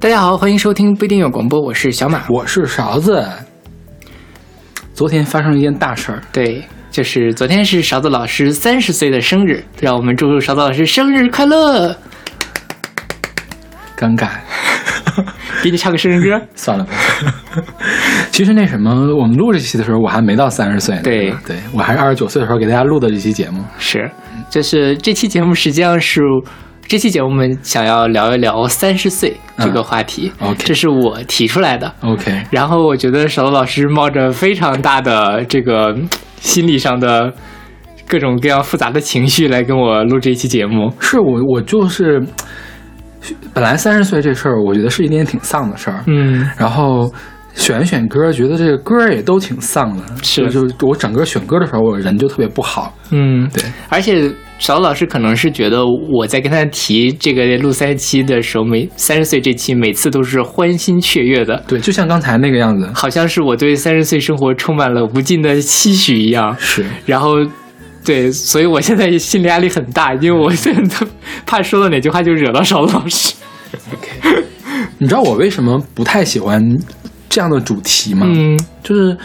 大家好，欢迎收听不一定有广播，我是小马。我是勺子。昨天发生了一件大事儿，对，就是昨天是勺子老师三十岁的生日，让我们祝勺子老师生日快乐。尴尬，给你唱个生日歌。算了吧。其实那什么，我们录这期的时候，我还没到三十岁呢。对对，我还是二十九岁的时候给大家录的这期节目。是，就是这期节目实际上是这期节目我们想要聊一聊三十岁这个话题。嗯 OK 这是我提出来的。OK，然后我觉得小罗老师冒着非常大的这个嗯心理上的各种各样复杂的情绪来跟我录这一期节目。是我我就是，本来三十岁这事儿，我觉得是一件挺丧的事儿。嗯，然后选一选歌，觉得这个歌儿也都挺丧的。是就就我整个选歌的时候，我人就特别不好。嗯，对，而且勺子老师可能是觉得我在跟他提这个录三期的时候，每三十岁这期每次都是欢欣雀跃的，对，就像刚才那个样子。好像是我对三十岁生活充满了无尽的期许一样。是，然后，对，所以我现在心理压力很大，因为我现在都怕说了哪句话就惹到勺子老师。OK 你知道我为什么不太喜欢这样的主题吗？嗯，就是，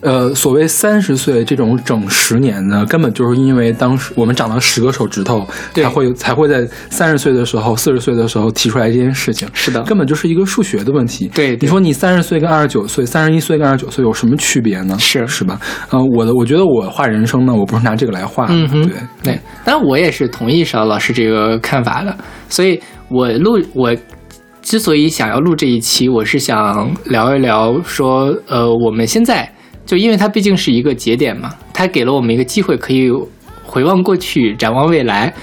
呃，所谓三十岁这种整十年呢，根本就是因为当时我们长了十个手指头，才会才会在三十岁的时候、四十岁的时候提出来这件事情。是的，根本就是一个数学的问题。对对你说你三十岁跟二十九岁、三十一岁跟二十九岁有什么区别呢？是是吧？呃，我的我觉得我画人生呢，我不是拿这个来画的。嗯哼对对，当然我也是同意邵老师这个看法的，所以我录我之所以想要录这一期，我是想聊一聊说，呃，我们现在就因为它毕竟是一个节点嘛，它给了我们一个机会，可以回望过去，展望未来。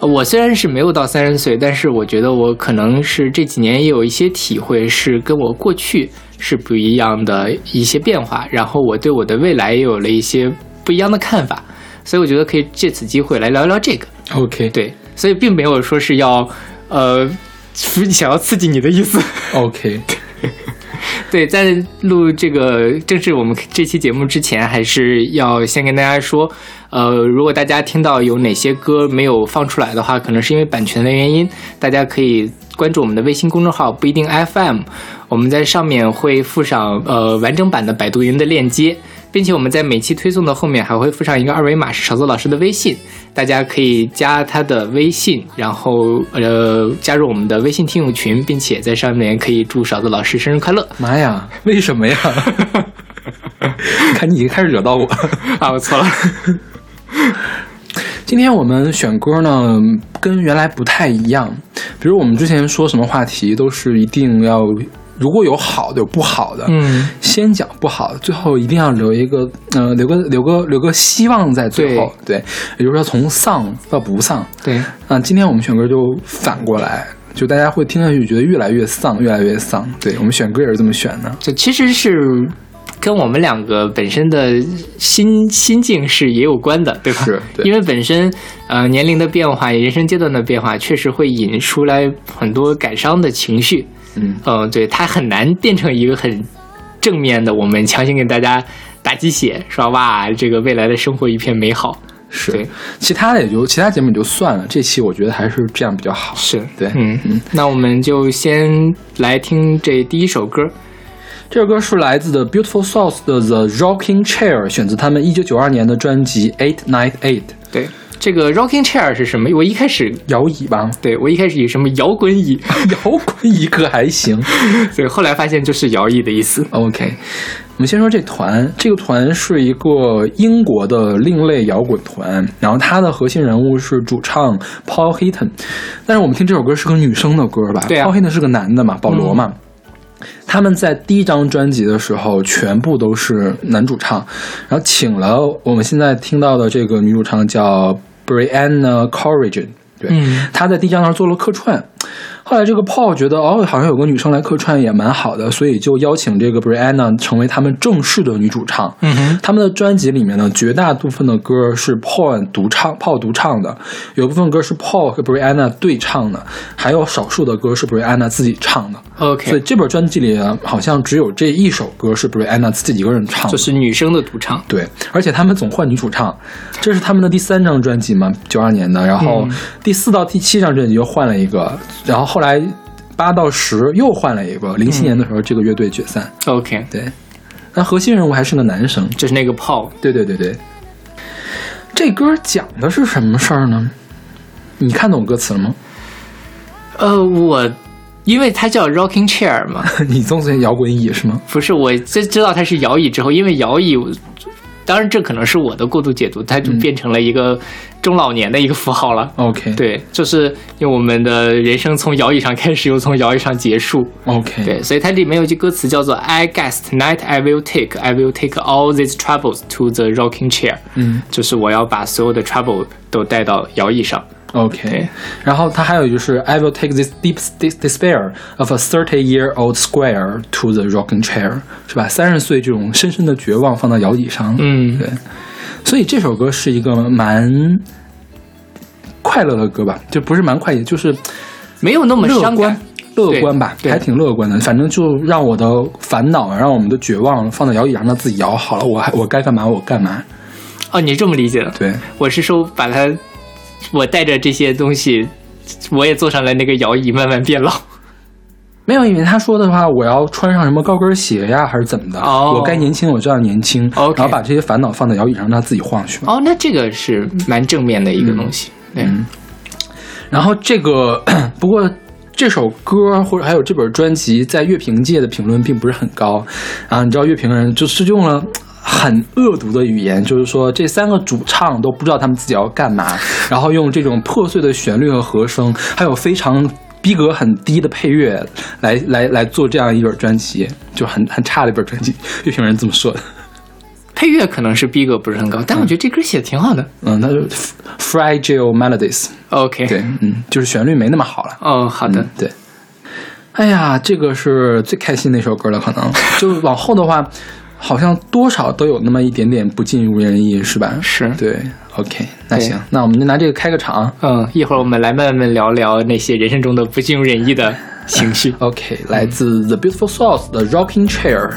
呃我虽然是没有到三十岁，但是我觉得我可能是这几年也有一些体会，是跟我过去是不一样的一些变化，然后我对我的未来也有了一些不一样的看法，所以我觉得可以借此机会来聊一聊这个。，OK 对，所以并没有说是要呃 想要刺激你的意思。OK，对，在录这个正式我们这期节目之前，还是要先跟大家说，呃，如果大家听到有哪些歌没有放出来的话，可能是因为版权的原因，大家可以关注我们的微信公众号不一定 FM，我们在上面会附上呃完整版的百度云的链接。并且我们在每期推送的后面还会附上一个二维码，是勺子老师的微信，大家可以加他的微信，然后呃加入我们的微信听友群，并且在上面可以祝勺子老师生日快乐。妈呀，为什么呀？看你已经开始惹到我。啊，我错了。今天我们选歌呢，跟原来不太一样。比如我们之前说什么话题，都是一定要如果有好的有不好的，嗯，先讲不好的，最后一定要留一个呃，留个留个留个希望在最后。对，也就是说从丧到不丧。对，啊，今天我们选歌就反过来，就大家会听上去觉得越来越丧，越来越丧。对我们选歌也是这么选的。就其实是跟我们两个本身的心心境是也有关的，对吧？是对因为本身呃年龄的变化、人生阶段的变化，确实会引出来很多感伤的情绪。嗯，嗯、对，它很难变成一个很正面的，我们强行给大家打鸡血，说哇，这个未来的生活一片美好。是对，其他的也就其他节目也就算了，这期我觉得还是这样比较好。是对嗯嗯，那我们就先来听这第一首歌。这首歌是来自的 Beautiful Souls 的 The Rocking Chair，选自他们一九九二年的专辑 Eight Night Eight。对，这个 rocking chair 是什么？我一开始摇椅吧，对我一开始以什么摇滚椅，摇滚椅可还行。对，后来发现就是摇椅的意思。OK，我们先说这团，这个团是一个英国的另类摇滚团，然后它的核心人物是主唱 Paul Heaton，但是我们听这首歌是个女生的歌吧？对啊嗯，Paul Heaton 是个男的嘛，保罗嘛。他们在第一张专辑的时候，全部都是男主唱，然后请了我们现在听到的这个女主唱叫 Brianna Corrigan，对，嗯她在第一张上做了客串。后来这个 Paul 觉得哦，好像有个女生来客串也蛮好的，所以就邀请这个 Brianna 成为他们正式的女主唱。嗯哼，他们的专辑里面呢，绝大部分的歌是 Paul 独唱，Paul 独唱的，有部分歌是 Paul 和 Brianna 对唱的，还有少数的歌是 Brianna 自己唱的。OK，所以这本专辑里，好像只有这一首歌是 Brianna 自己一个人唱的。就是女生的独唱。对，而且他们总换女主唱，这是他们的第三张专辑嘛，九二年的，然后嗯第四到第七张专辑又换了一个，然后后来八到十又换了一个，零七年的时候这个乐队解散。OK，对，那核心人物还是个男生。就是那个 Paul。对对对对，这歌讲的是什么事儿呢？你看懂歌词了吗？呃，我因为它叫 Rocking Chair 嘛，你总觉摇滚椅是吗？不是我知知道它是摇椅之后，因为摇椅，当然这可能是我的过度解读，它就变成了一个中老年的一个符号了。OK，对，就是因为我们的人生从摇椅上开始，又从摇椅上结束。，OK，对，所以它里面有一句歌词叫做 "I guess tonight I will take, I will take all these troubles to the rocking chair"，嗯就是我要把所有的 trouble 都带到摇椅上。，OK。然后他还有就是 I will take this deep despair of a thirty-year-old square to the rocking chair，是吧？三十岁这种深深的绝望放到摇椅上，嗯，对。所以这首歌是一个蛮快乐的歌吧，就不是蛮快，也就是没有那么伤乐观感。。乐观吧，还挺乐观的。反正就让我的烦恼，让我们的绝望放到摇椅上，让自己摇好了。我还我该干嘛我干嘛。哦，你这么理解的？对，我是说把它，我带着这些东西，我也坐上了那个摇椅，慢慢变老。没有，因为他说的话，我要穿上什么高跟鞋呀，还是怎么的？哦我该年轻，我就要年轻。OK 然后把这些烦恼放在摇椅上，让它自己晃去吧。哦，那这个是蛮正面的一个东西。对，嗯然后这个，不过这首歌或者还有这本专辑，在乐评界的评论并不是很高啊。你知道乐评人就是用了。很恶毒的语言，就是说这三个主唱都不知道他们自己要干嘛，然后用这种破碎的旋律和和声，还有非常逼格很低的配乐来来来做这样一本专辑，就很很差的一本专辑。乐评人这么说的。配乐可能是逼格不是很高，但我觉得这歌写的挺好的。嗯，那就 fragile melodies，OK，对，嗯，就是旋律没那么好了。哦，好的。嗯，对。哎呀，这个是最开心的一首歌了，可能 就往后的话，好像多少都有那么一点点不尽如人意，是吧？是对，OK，那行，那我们就拿这个开个场。嗯，一会儿我们来慢慢聊聊那些人生中的不尽如人意的情绪。OK，来自 The Beautiful Souls 的 Rocking Chair。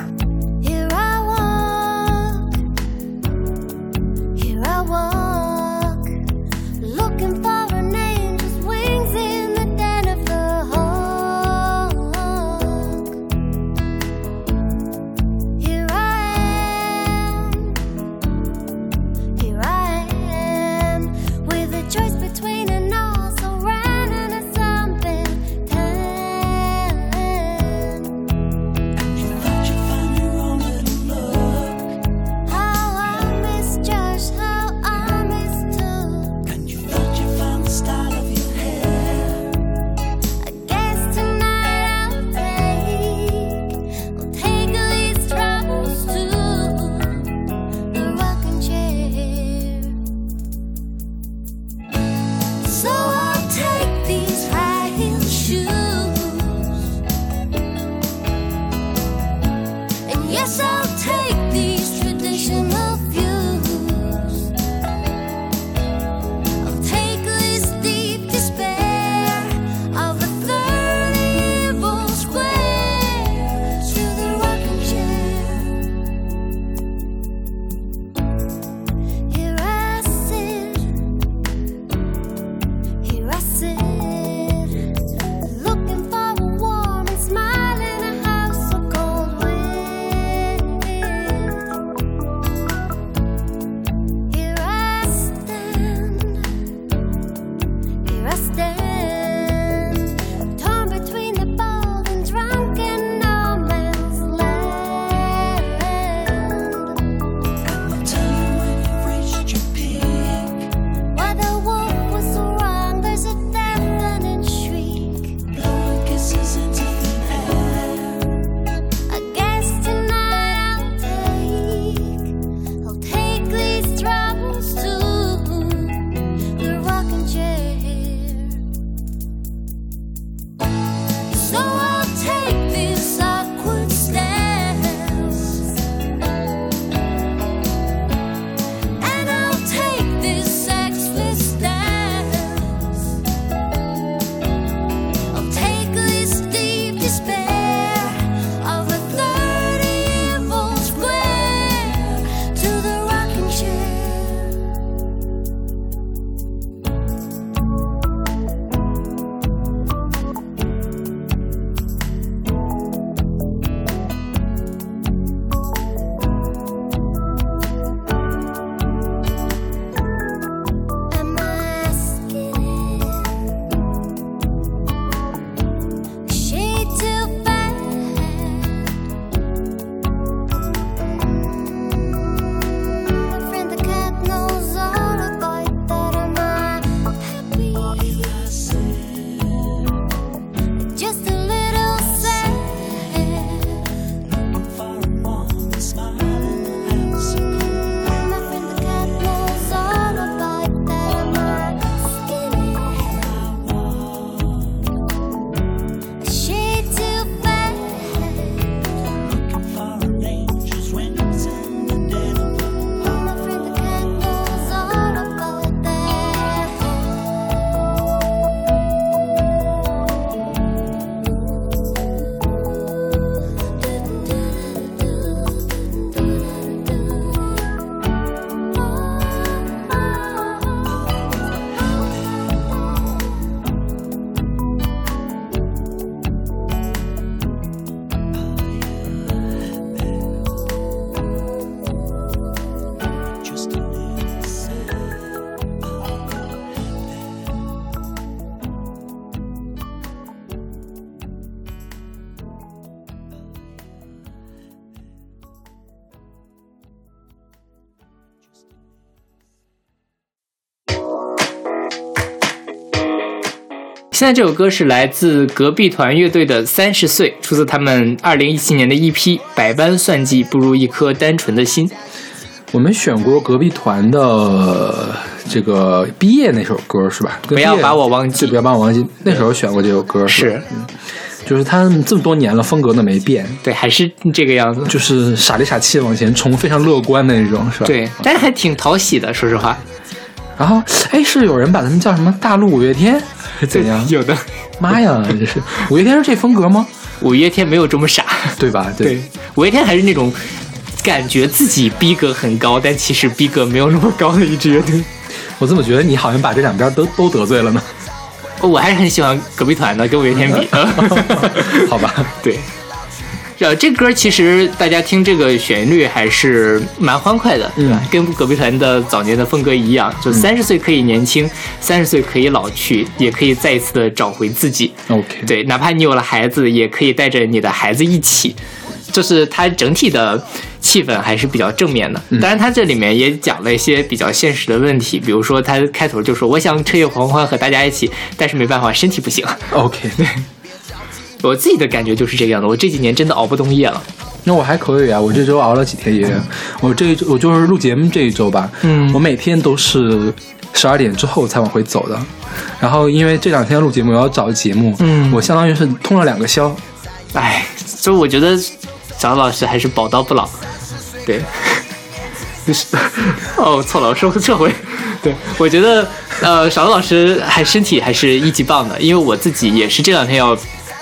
在这首歌是来自隔壁团乐队的《三十岁》，出自他们二零一七年的 EP《百般算计不如一颗单纯的心》。我们选过隔壁团的这个毕业那首歌是吧？不要把我忘记对不要把我忘记。那时候选过这首歌是吧嗯，就是他们这么多年了，风格都没变，对，还是这个样子。就是傻里傻气往前冲，非常乐观的那种，是吧？。对，但是还挺讨喜的，说实话。然后，哎，是有人把他们叫什么大陆五月天，怎样？有的妈呀，这是五月天是这风格吗？五月天没有这么傻，对吧？对，五月天还是那种感觉自己逼格很高，但其实逼格没有那么高的一支乐队。我怎么觉得你好像把这两边都都得罪了呢？哦我还是很喜欢隔壁团的，跟五月天比。好吧，对，呃，这歌其实大家听这个旋律还是蛮欢快的，对吧？嗯跟隔壁团的早年的风格一样，就三十岁可以年轻，三十岁可以老去，也可以再一次的找回自己。OK，，对，哪怕你有了孩子，也可以带着你的孩子一起。就是它整体的气氛还是比较正面的，当然它这里面也讲了一些比较现实的问题，比如说它开头就说我想彻夜狂欢和大家一起，但是没办法，身体不行。OK，我自己的感觉就是这个样子，我这几年真的熬不动夜了。那我还可以啊，我这周熬了几天夜，我这一周我就是录节目这一周吧，嗯我每天都是十二点之后才往回走的，然后因为这两天录节目我要找节目，嗯我相当于是通了两个宵，哎，所以我觉得小老师还是宝刀不老。对，就 是哦，错了，我说撤回。对，我觉得呃，小老师还身体还是一级棒的，因为我自己也是这两天要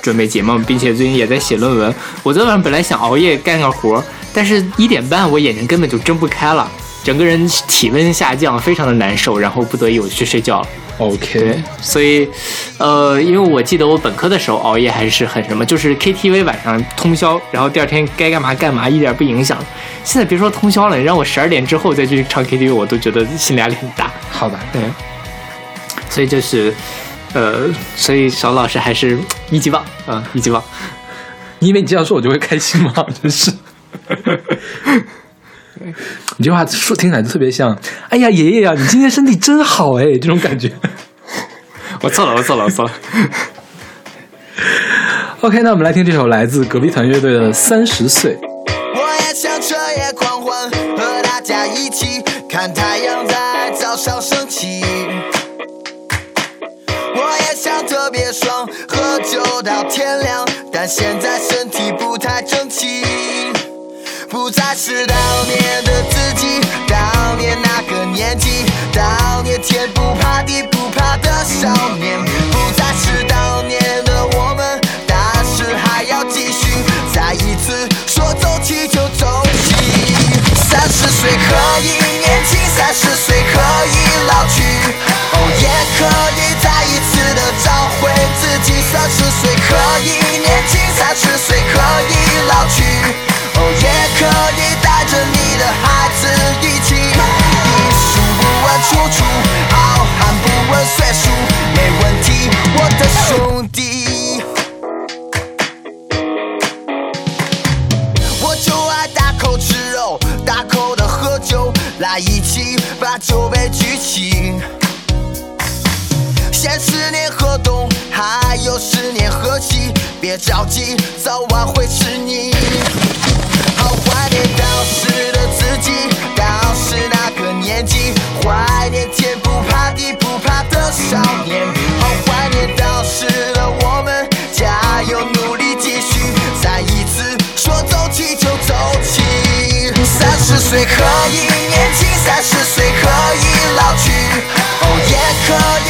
准备节目，并且最近也在写论文。我昨晚上本来想熬夜干个活儿，但是一点半我眼睛根本就睁不开了，整个人体温下降，非常的难受，然后不得已我去睡觉了。OK，所以，呃，因为我记得我本科的时候熬夜还是很什么，就是 KTV 晚上通宵，然后第二天该干嘛干嘛，一点不影响。现在别说通宵了，你让我十二点之后再去唱 KTV，我都觉得心理压力很大。好吧，对，所以就是，呃，所以小老师还是一级棒啊、一级棒。你以为你这样说我就会开心吗？真是。你这话说听起来就特别像，哎呀，爷爷呀，你今天身体真好哎，这种感觉。我错了，我错了，我错了。OK，那我们来听这首来自隔壁团乐队的《三十岁》。我也想彻夜狂欢，和大家一起看太阳在早上升起。但现在身体不太争气，不再是当年的自己，当年那个年纪，当年天不怕地不怕的少年，不再是当年的我们，但是还要继续再一次说走起就走起。三十岁可以年轻，三十岁可以老去，哦，也可以再的找回自己。三十岁可以年轻，三十岁可以老去，哦，也可以带着你的孩子一起。艺术不问出处，好汉不问岁数，没问题，我的兄弟。我就爱大口吃肉，大口的喝酒，来一起把酒杯举起。还有十年河西，别着急，早晚会是你。好怀念当时的自己，当时那个年纪，怀念天不怕地不怕的少年。好怀念当时的我们，加油努力继续，再一次说走起就走起。三十岁可以年轻，三十岁可以老去，哦，也可以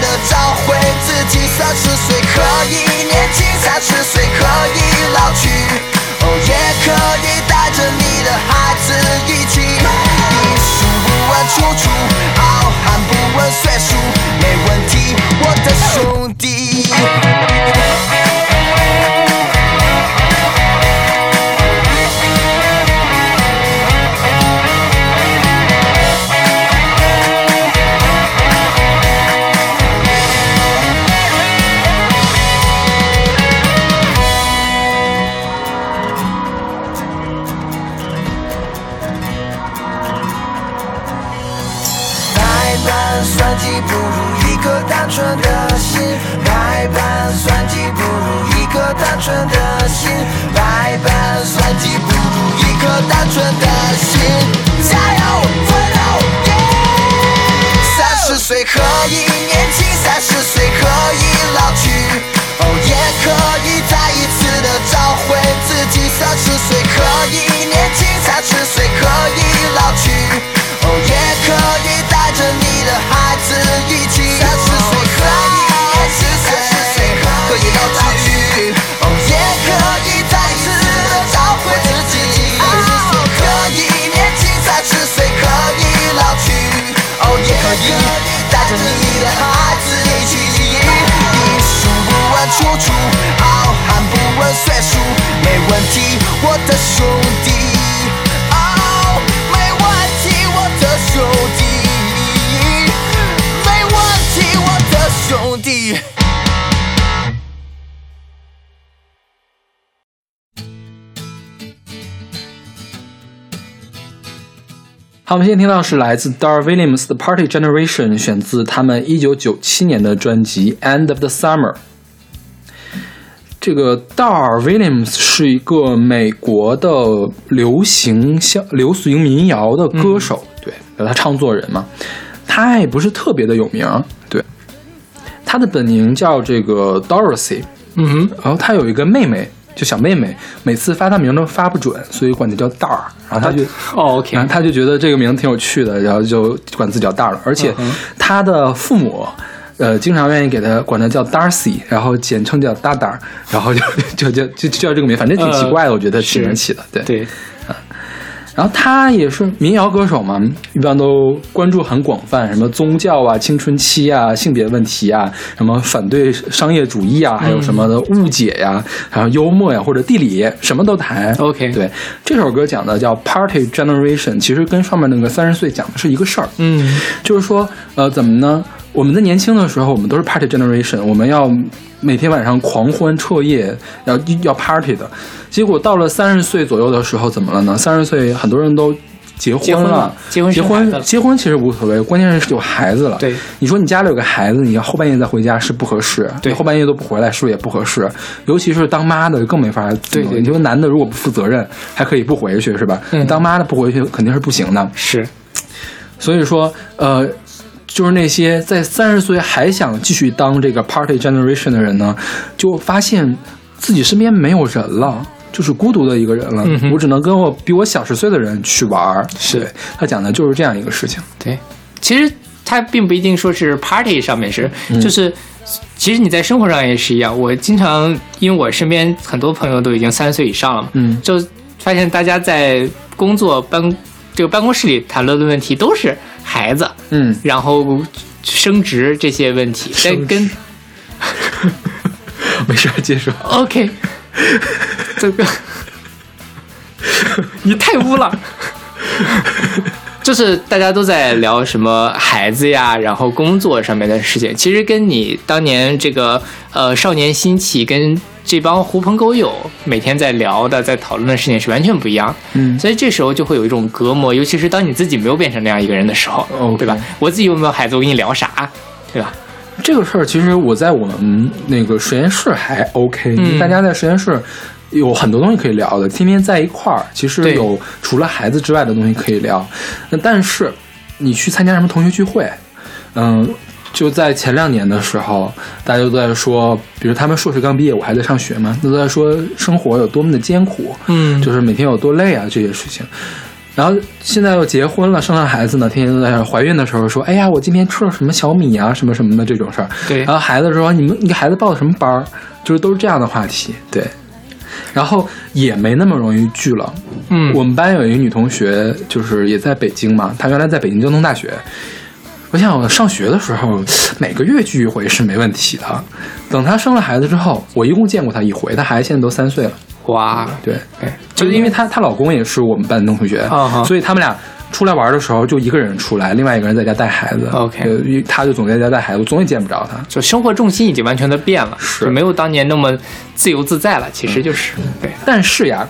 的找回自己。三十岁可以年轻，三十岁可以老去，哦，也可以带着你的孩子一起。艺术不问出处，好汉不问岁数，没问题，我的兄弟。好，我们现在听到是来自 Dar Williams 的 Party Generation，选自他们一九九七年的专辑《End of the Summer》。这个 Dar Williams 是一个美国的流行像流行民谣的歌手，对，他唱作人嘛，他也不是特别的有名，对，他的本名叫这个 Dorothy，嗯哼，然后他有一个妹妹，就小妹妹，每次发她名都发不准，所以管她叫蛋儿。然后她就，哦，OK，然后她就觉得这个名字挺有趣的，然后就管自己叫蛋儿了。而且她的父母，呃，经常愿意给他管他叫 Darcy，然后简称叫大大儿，然后就就 就就就叫这个名，反正挺奇怪的，我觉得挺难起的，对。对，然后他也是民谣歌手嘛，一般都关注很广泛，什么宗教啊、青春期啊、性别问题啊，什么反对商业主义啊，还有什么的误解呀、还有幽默呀、或者地理，什么都谈。OK 对，这首歌讲的叫 Party Generation，其实跟上面那个三十岁讲的是一个事儿。嗯就是说，呃，怎么呢？我们在年轻的时候，我们都是 party generation，我们要每天晚上狂欢彻夜，要要 party 的。结果到了三十岁左右的时候，怎么了呢？三十岁很多人都结婚了结婚结婚结婚其实无所谓，关键是有孩子了。对，你说你家里有个孩子，你要后半夜再回家是不合适，对后半夜都不回来是不是也不合适？尤其是当妈的更没法对你说男的如果不负责任，还可以不回去是吧？嗯当妈的不回去肯定是不行的。是，所以说，呃，就是那些在三十岁还想继续当这个 party generation 的人呢，就发现自己身边没有人了。就是孤独的一个人了，嗯我只能跟我比我小十岁的人去玩儿。是他讲的就是这样一个事情。对，其实他并不一定说是 party 上面是，就是其实你在生活上也是一样。我经常因为我身边很多朋友都已经三十岁以上了嘛，嗯就发现大家在工作办这个办公室里谈论的问题都是孩子，嗯，然后升职这些问题，但跟 没事，接着说。OK，这个你太污了。就是大家都在聊什么孩子呀，然后工作上面的事情，其实跟你当年这个呃少年兴起跟这帮狐朋狗友每天在聊的、在讨论的事情是完全不一样。嗯所以这时候就会有一种隔膜，尤其是当你自己没有变成那样一个人的时候对吧？我自己有没有孩子，我跟你聊啥，对吧？这个事儿其实我在我们那个实验室还 OK，、嗯大家在实验室有很多东西可以聊的，天天在一块儿，其实有除了孩子之外的东西可以聊。那但是你去参加什么同学聚会，嗯。就在前两年的时候，大家都在说，比如他们硕士刚毕业，我还在上学嘛，都在说生活有多么的艰苦，嗯就是每天有多累啊这些事情。然后现在又结婚了，生了孩子呢，天天都在怀孕的时候说：“哎呀，我今天吃了什么小米啊，什么什么的这种事儿。”对然后孩子说：“你们，你给孩子报的什么班儿？”就是都是这样的话题。对，然后也没那么容易聚了。嗯，我们班有一个女同学，就是也在北京嘛，她原来在北京交通大学。我想我上学的时候，每个月聚一回是没问题的。等她生了孩子之后，我一共见过她一回，她孩子现在都三岁了。哇，对，哎，就是因为她她老公也是我们班的同学，所以他们俩出来玩的时候就一个人出来，另外一个人在家带孩子。OK 他就总在家带孩子，我总也见不着他。就生活重心已经完全的变了，是。就没有当年那么自由自在了。其实就是、对，但是呀，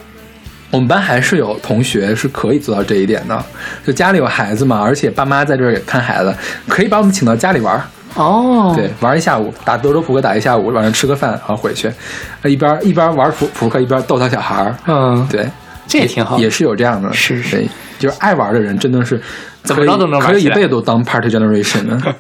我们班还是有同学是可以做到这一点的，就家里有孩子嘛，而且爸妈在这儿也看孩子，可以把我们请到家里玩儿，哦，对，玩一下午，打德州扑克打一下午，晚上吃个饭，然后回去，呃一边一边玩扑扑克一边逗他小孩儿，嗯，对，这也挺好。也是有这样的，是是，就是爱玩的人真的是怎么着都能玩可以一辈子都当 party generation 的。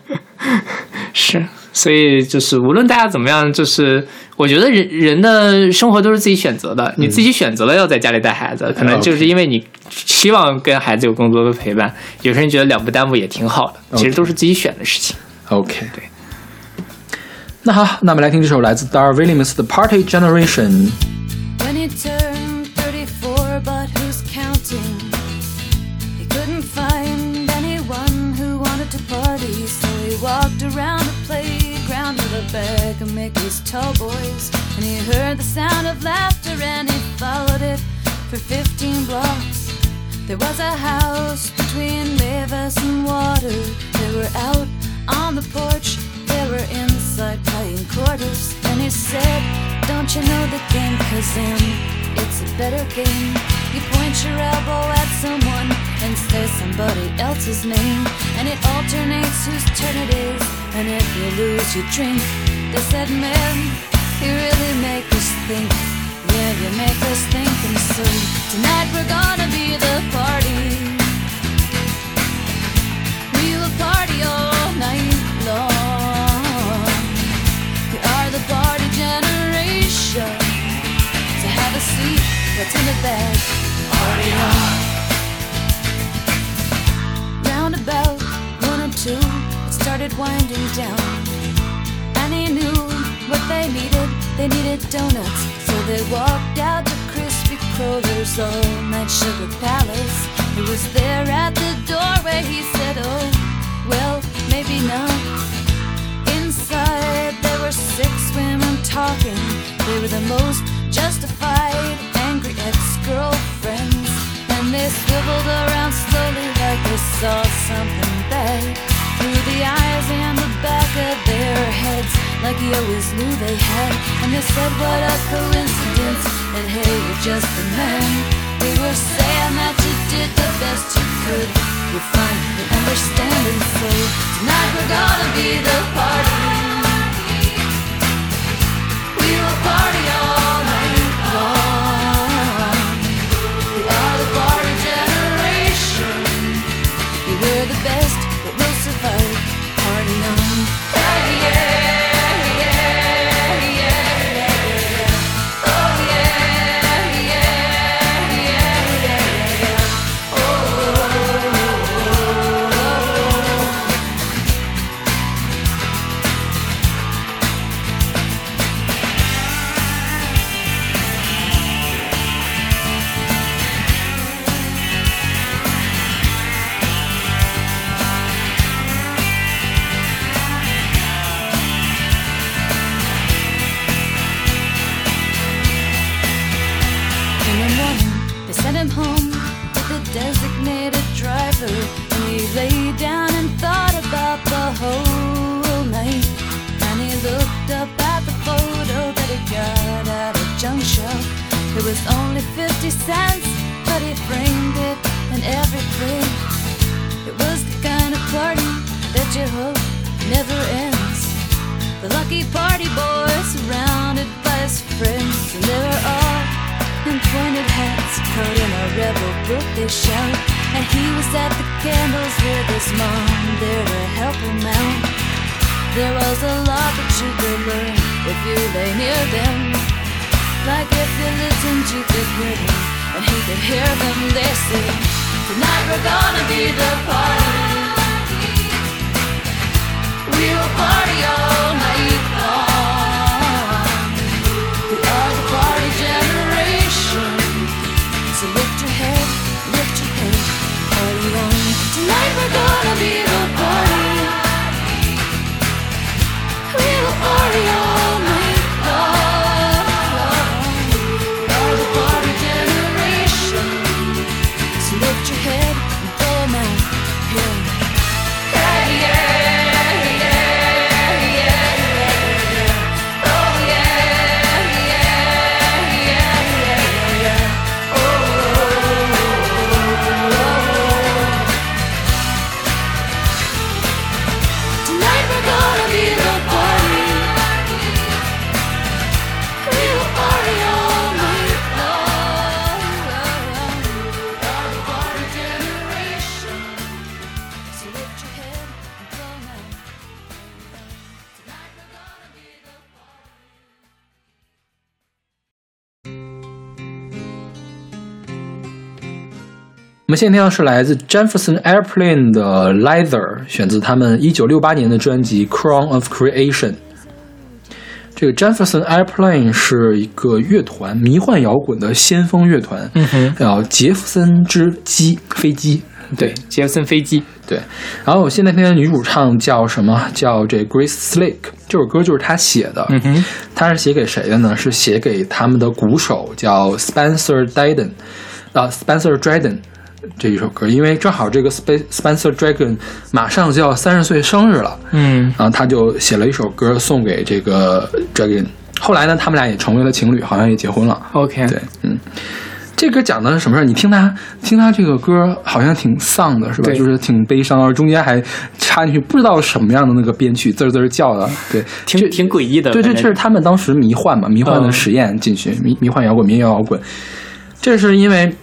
是，所以就是无论大家怎么样，就是我觉得人人的生活都是自己选择的，你自己选择了要在家里带孩子，可能就是因为你希望跟孩子有更多的陪伴。有些人觉得两不耽误也挺好的，其实都是自己选的事情。OK，对。那好，那我们来听这首来自 Dar Williams 的 Party Generation。Sound of laughter and he followed it for 15 blocks. There was a house between Mavis and water. They were out on the porch, they were inside playing quarters. And he said, Don't you know the game? Cause in it's a better game. You point your elbow at someone and say somebody else's name. And it alternates whose turn it is. And if you lose, you drink. They said, Man, you really make us think. Yeah, you make us think. And so tonight we're gonna be the party. We will party all night long. We are the party generation. So have a seat, what's in the bag? Party on. Round about one or two, it started winding down. And he knew what they needed. They needed donuts, so they walked out to Crispy Kroger's all night sugar palace. It was there at the doorway. He said, Oh, well, maybe not. Inside, there were six women talking. They were the most justified, angry ex girlfriends. And they swiveled around slowly like they saw something bad. Through the eyes and the back of their heads, like he always knew they had. And they said, What a coincidence. And hey, you're just a man. We were saying that you did the best you could. We're fine, we understand. And so tonight we're gonna be the party. We will party 们现在听到是来自 Jefferson Airplane 的 Leather，选自他们一九六八年的专辑《Crown of Creation》。这个 Jefferson Airplane 是一个乐团，迷幻摇滚的先锋乐团。嗯哼，叫杰弗森之机飞机。对，杰弗森飞机，对，然后我现在听的女主唱叫什么？叫这 Grace Slick，这首歌就是她写的。嗯哼，她是写给谁的呢？是写给他们的鼓手叫 Spencer Dryden，啊，Spencer Dryden 这一首歌，因为正好这个 Spe- Spencer Dragon 马上就要三十岁生日了，嗯然后他就写了一首歌送给这个 Dragon。后来呢，他们俩也成为了情侣，好像也结婚了。，OK，对，嗯，这歌讲的是什么事儿？你听他听他这个歌，好像挺丧的，是吧？对就是挺悲伤，而中间还插进去不知道什么样的那个编曲，滋儿滋儿叫的。对，挺挺诡异的。对，这这是他们当时迷幻嘛，迷幻的嗯实验进去，迷迷幻摇滚、民谣摇滚。这是因为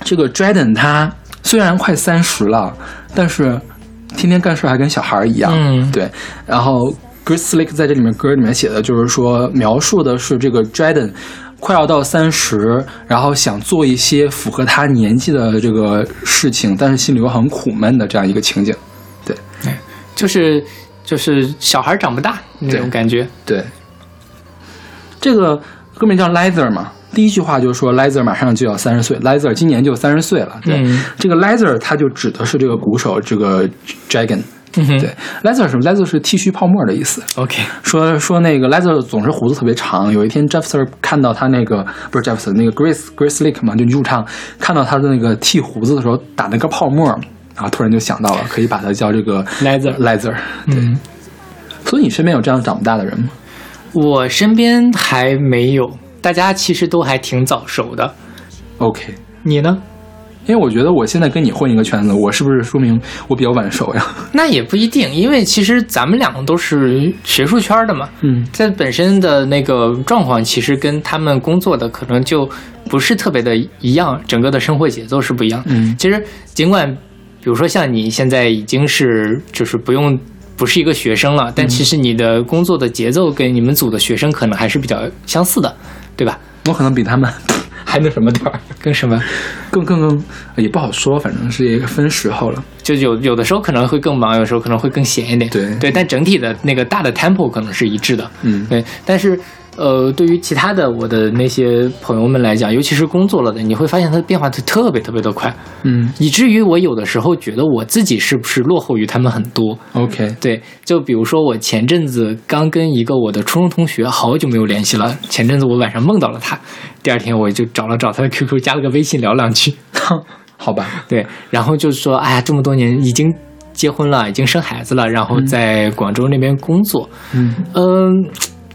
这个 Draden 他虽然快三十了，但是天天干事还跟小孩一样。嗯对。然后 Grace Slick 在这里面歌里面写的就是说，描述的是这个 Draden 快要到三十，然后想做一些符合他年纪的这个事情，但是心里又很苦闷的这样一个情景。对就是就是小孩长不大那种感觉。对，这个歌名叫 Leather 嘛，第一句话就是说 Leather 马上就要三十岁，Leather 今年就三十岁了。对，嗯这个 Leather 他就指的是这个鼓手这个 Dragon。对，Leather 是什么？Leather 是剃须泡沫的意思。，OK，说说那个 Leather 总是胡子特别长。有一天 Jefferson 看到他那个不是 Jefferson 那个 Grace Grace Slick 嘛，就女主唱看到他的那个剃胡子的时候打那个泡沫，然后突然就想到了可以把它叫这个 Leather Leather。对，嗯，所以你身边有这样长不大的人吗？我身边还没有，大家其实都还挺早熟的。OK，你呢？因为我觉得我现在跟你混一个圈子，我是不是说明我比较晚熟呀？那也不一定，因为其实咱们两个都是学术圈的嘛，嗯在本身的那个状况，其实跟他们工作的可能就不是特别的一样，整个的生活节奏是不一样。嗯其实尽管，比如说像你现在已经是就是不用不是一个学生了，但其实你的工作的节奏跟你们组的学生可能还是比较相似的，对吧？我可能比他们 还那什么点儿，更什么？更更更也不好说，反正是一个分时候了。就有有的时候可能会更忙，有时候可能会更闲一点。对对，但整体的那个大的 tempo 可能是一致的。嗯对，但是呃，对于其他的我的那些朋友们来讲，尤其是工作了的，你会发现它的变化特特别特别的快，嗯。以至于我有的时候觉得我自己是不是落后于他们很多。，OK，对，就比如说我前阵子刚跟一个我的初中同学好久没有联系了，前阵子我晚上梦到了他，第二天我就找了找他的 QQ，加了个微信聊两句。好吧，对，然后就说，哎呀，这么多年已经结婚了，已经生孩子了，然后在广州那边工作，嗯。嗯、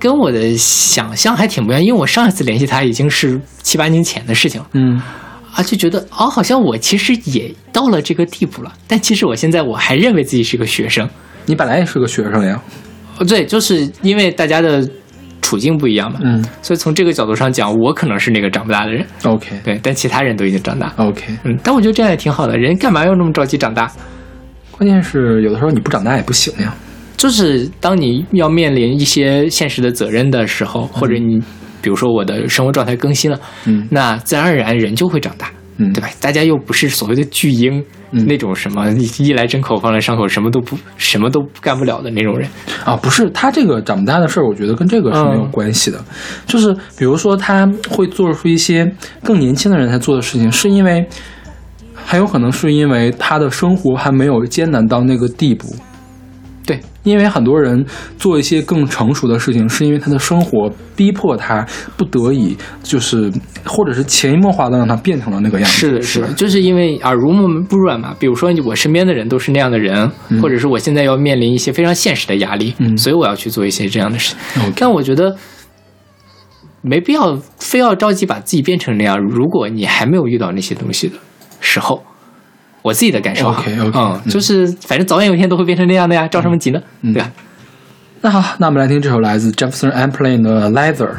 跟我的想象还挺不一样，因为我上一次联系他已经是七八年前的事情了，嗯。啊，就觉得哦，好像我其实也到了这个地步了，但其实我现在我还认为自己是个学生，你本来也是个学生呀。哦，对，就是因为大家的处境不一样嘛，嗯。所以从这个角度上讲，我可能是那个长不大的人，，OK。对，但其他人都已经长大，OK，嗯，但我觉得这样也挺好的，人干嘛要那么着急长大？关键是有的时候你不长大也不行呀。就是当你要面临一些现实的责任的时候，或者你比如说我的生活状态更新了，嗯那自然而然人就会长大，嗯对吧？大家又不是所谓的巨婴，嗯那种什么衣来针口放来伤口，什么都不什么都干不了的那种人。啊，不是他这个长不大的事儿，我觉得跟这个是没有嗯关系的。就是比如说他会做出一些更年轻的人才做的事情，是因为很有可能是因为他的生活还没有艰难到那个地步。对，因为很多人做一些更成熟的事情，是因为他的生活逼迫他不得已，就是或者是潜移默化的让他变成了那个样子。是的，是的，就是因为耳濡目不染嘛。比如说我身边的人都是那样的人，或者是我现在要面临一些非常现实的压力，嗯所以我要去做一些这样的事。OK 但我觉得没必要非要着急把自己变成那样。如果你还没有遇到那些东西的时候，我自己的感受哈 OK，OK，嗯，嗯就是反正早晚有一天都会变成那样的呀，着什么急呢？嗯对吧？那好，那我们来听这首来自 Jefferson Airplane 的《Leather》。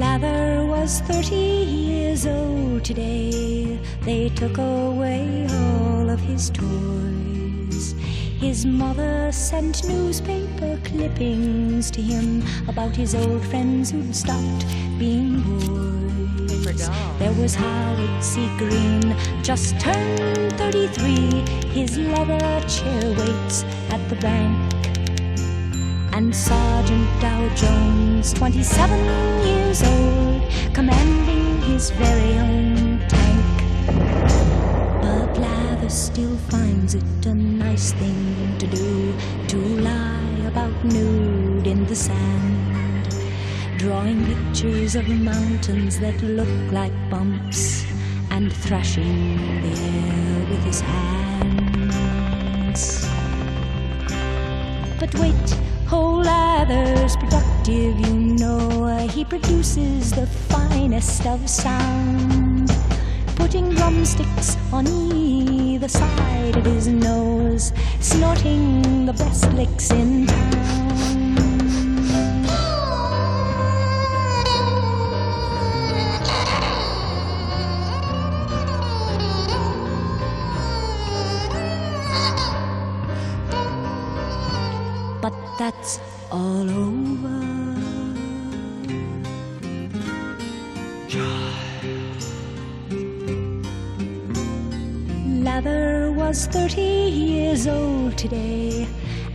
Leather was 30 years old today. They took away all of his toys. His mother sent newspaper clippings to him about his old friends who'd stopped being boys. There was Howard C. Green, just turned 33. His leather chair waits at the bank. And Sergeant Dow Jones, 27 years old, commanding his very own tank. But Lather still finds it a nice thing to do to lie about nude in the sand, drawing pictures of mountains that look like bumps and thrashing the air with his hands. But wait, whole Lather's productive, you know. He produces the finest of sound, putting drumsticks on either side of his nose, snorting the best licks in town. That's all over. Lather was 30 years old today,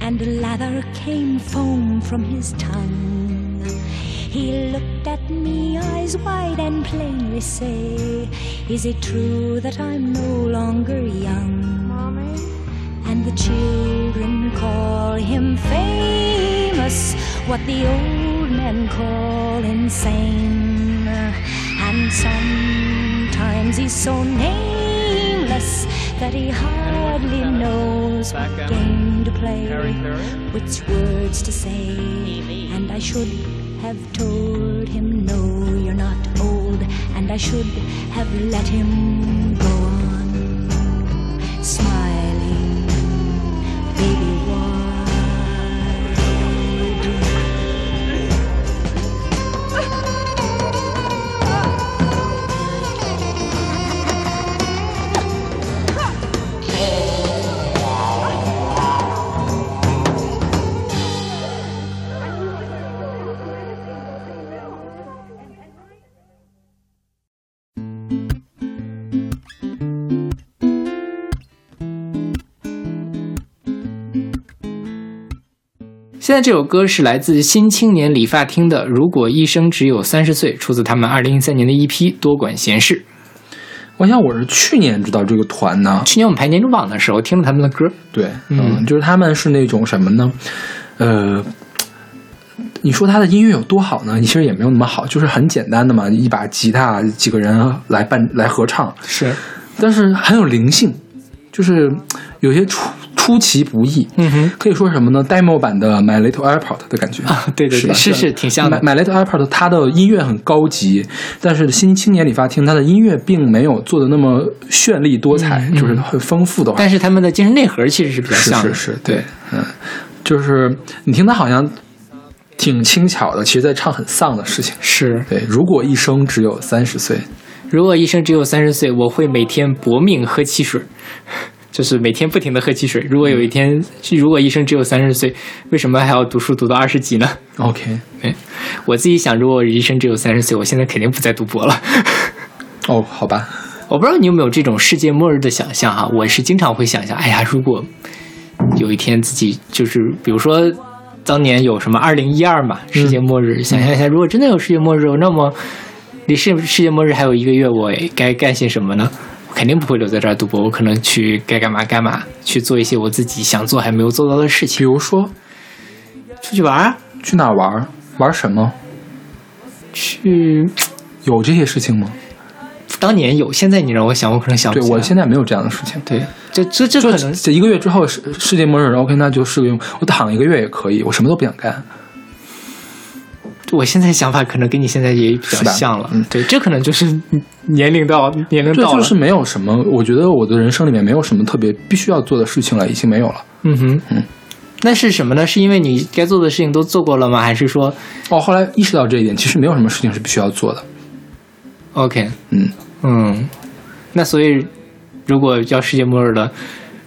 and lather came foam from his tongue. He looked at me, eyes wide, and plainly say, Is it true that I'm no longer young? The children call him famous, what the old men call insane. And sometimes he's so nameless that he hardly knows what game to play, which words to say. And I should have told him, No, you're not old, and I should have let him go on. Smiling, 现在这首歌是来自新青年理发厅的《如果一生只有三十岁》，出自他们二零一三年的一批多管闲事。我想我是去年知道这个团呢，去年我们排年终榜的时候听了他们的歌，对，嗯嗯，就是他们是那种什么呢？呃，你说他的音乐有多好呢？其实也没有那么好，就是很简单的嘛，一把吉他，几个人来伴来合唱，是，但是很有灵性，就是有些出出其不意。嗯哼，可以说什么呢？demo 版的《My Little Airport》的感觉啊对对对吧是是挺像的 My Little Airport》它的音乐很高级，但是新青年理发厅它的音乐并没有做的那么绚丽多彩，就是很丰富的。但是他们的精神内核其实是比较像的，是是是，对，嗯，就是你听他好像挺轻巧的，其实在唱很丧的事情。是。对，如果一生只有三十岁，如果一生只有三十岁，我会每天搏命喝汽水，就是每天不停的喝汽水。如果有一天，如果一生只有三十岁，为什么还要读书读到二十几呢？OK，哎，我自己想，如果一生只有三十岁，我现在肯定不再读博了。哦，好吧，我不知道你有没有这种世界末日的想象哈、我是经常会想象，哎呀，如果有一天自己就是，比如说当年有什么二零一二嘛，世界末日，想象一下，如果真的有世界末日，那么离世世界末日还有一个月，我该干些什么呢？我肯定不会留在这儿读博，我可能去该干嘛干嘛，去做一些我自己想做还没有做到的事情比，如说出去玩儿，去哪儿玩儿，玩什么，去。有这些事情吗？当年有，现在你让我想，我可能想不对起来。我现在没有这样的事情。对，这这这可能这一个月之后世世界末日，OK，那就适用。我躺一个月也可以，我什么都不想干。我现在想法可能跟你现在也比较像了，嗯。对，这可能就是年龄到年龄到了，就是没有什么，我觉得我的人生里面没有什么特别必须要做的事情了，已经没有了。嗯哼，嗯，那是什么呢？是因为你该做的事情都做过了吗？还是说？哦，后来意识到这一点，其实没有什么事情是必须要做的。OK，嗯，嗯，那所以如果要世界末日了，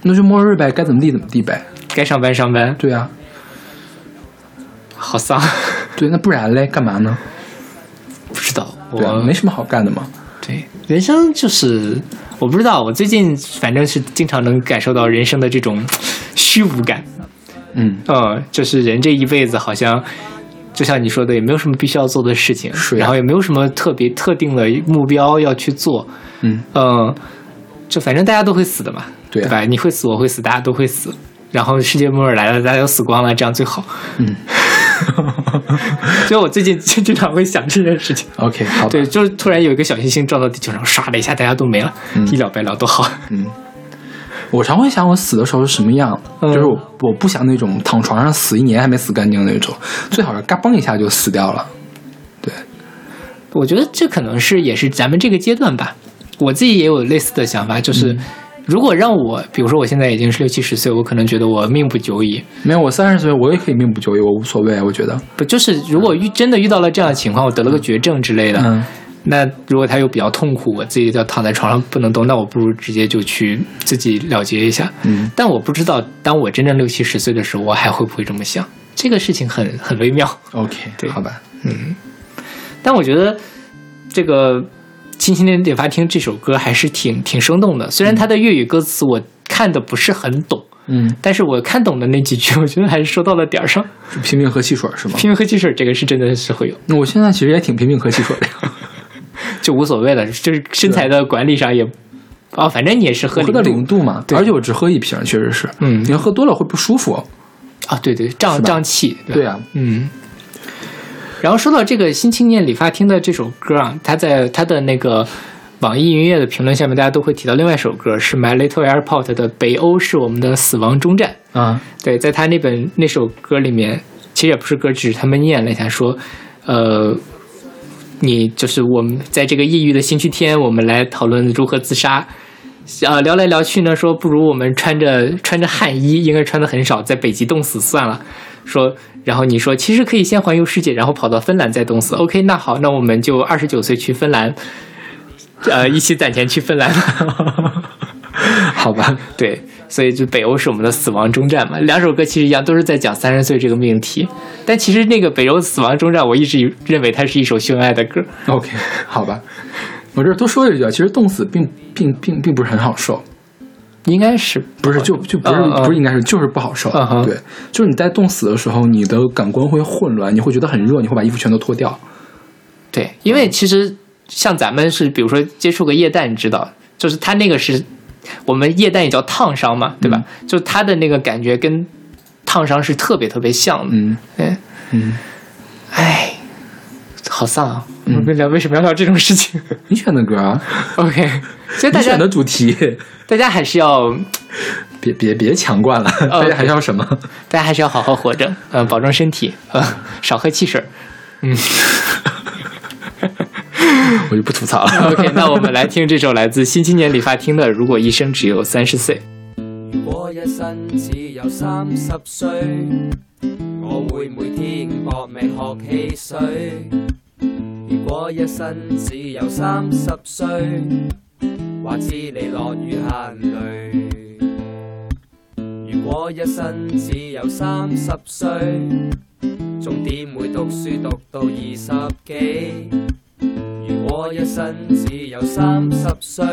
那就末日呗，该怎么地怎么地呗。该上班上班，对啊，好丧，对，那不然嘞，干嘛呢？不知道我没什么好干的嘛。对，人生就是我不知道，我最近反正是经常能感受到人生的这种虚无感。嗯，嗯，就是人这一辈子好像，就像你说的，也没有什么必须要做的事情，然后也没有什么特别特定的目标要去做。嗯嗯，就反正大家都会死的嘛，对啊吧？你会死，我会死，大家都会死。然后世界末日来了，大家都死光了，这样最好。嗯 所以我最近 就经常会想这件事情。，OK，好，对，就是突然有一个小行星撞到地球上，唰的一下，大家都没了，一了百了，多好。嗯我常会想我死的时候是什么样，嗯就是我我不想那种躺床上死一年还没死干净那种，最好是嘎嘣一下就死掉了。对我觉得这可能是也是咱们这个阶段吧。我自己也有类似的想法，就是如果让我，比如说我现在已经是六七十岁，我可能觉得我命不久矣。没有，我三十岁我也可以命不久矣，我无所谓，我觉得。不就是如果遇真的遇到了这样的情况，我得了个绝症之类的，嗯那如果他又比较痛苦，我自己要躺在床上不能动，那我不如直接就去自己了结一下。嗯，但我不知道，当我真正六七十岁的时候，我还会不会这么想？这个事情很很微妙。，OK，对好吧，嗯但我觉得这个《星星点点发厅》这首歌还是挺挺生动的，虽然它的粤语歌词我看的不是很懂，嗯，但是我看懂的那几句，我觉得还是说到了点儿上。拼命喝汽水是吗？拼命喝汽水这个是真的是会有，那我现在其实也挺拼命喝汽水的，就无所谓了，就是身材的管理上也，哦，反正你也是喝零零度嘛，对。而且我只喝一瓶，确实是，嗯。你要喝多了会不舒服。啊，对对，胀胀气，对对啊，嗯。然后说到这个新青年理发厅的这首歌啊，他在他的那个网易云音乐的评论下面，大家都会提到另外一首歌是 My Little Airport 的《北欧是我们的死亡终站》。啊，对，在他那本那首歌里面，其实也不是歌，只是他们念了一下说，呃，你就是我们在这个抑郁的星期天，我们来讨论如何自杀。啊，聊来聊去呢，说不如我们穿着穿着汗衣，应该穿的很少，在北极冻死算了。说，然后你说其实可以先环游世界，然后跑到芬兰再冻死。OK，那好，那我们就二十九岁去芬兰，呃，一起攒钱去芬兰。好吧，对，所以就北欧是我们的死亡终站嘛。两首歌其实一样，都是在讲三十岁这个命题。但其实那个北欧死亡终站，我一直认为它是一首秀恩爱的歌。OK，好吧。我这多说一句啊，其实冻死并并并并不是很好受，应该是不是就就不是嗯嗯不是应该是就是不好受嗯。对，就是你在冻死的时候，你的感官会混乱，你会觉得很热，你会把衣服全都脱掉。对，因为其实像咱们是，比如说接触个液氮，你知道，就是它那个是我们液氮也叫烫伤嘛，对吧？就它的那个感觉跟烫伤是特别特别像的。嗯对，嗯，哎，好丧啊！嗯我跟你讲，为什么要聊这种事情你选的歌啊？OK，所以大家选的主题，大家还是要别别别强灌了，哦大家还是要什么？大家还是要好好活着，呃，保重身体，呃，少喝汽水。嗯 我就不吐槽了。OK，那我们来听这首来自新青年理发厅的《如果一生只有三十岁》。如果一生只有三十歲，我會每天搏命學汽水。如果一生只有三十歲，話知你落雨行泪。如果一生只有三十歲，重點會讀書讀到二十幾？如果一生只有三十歲。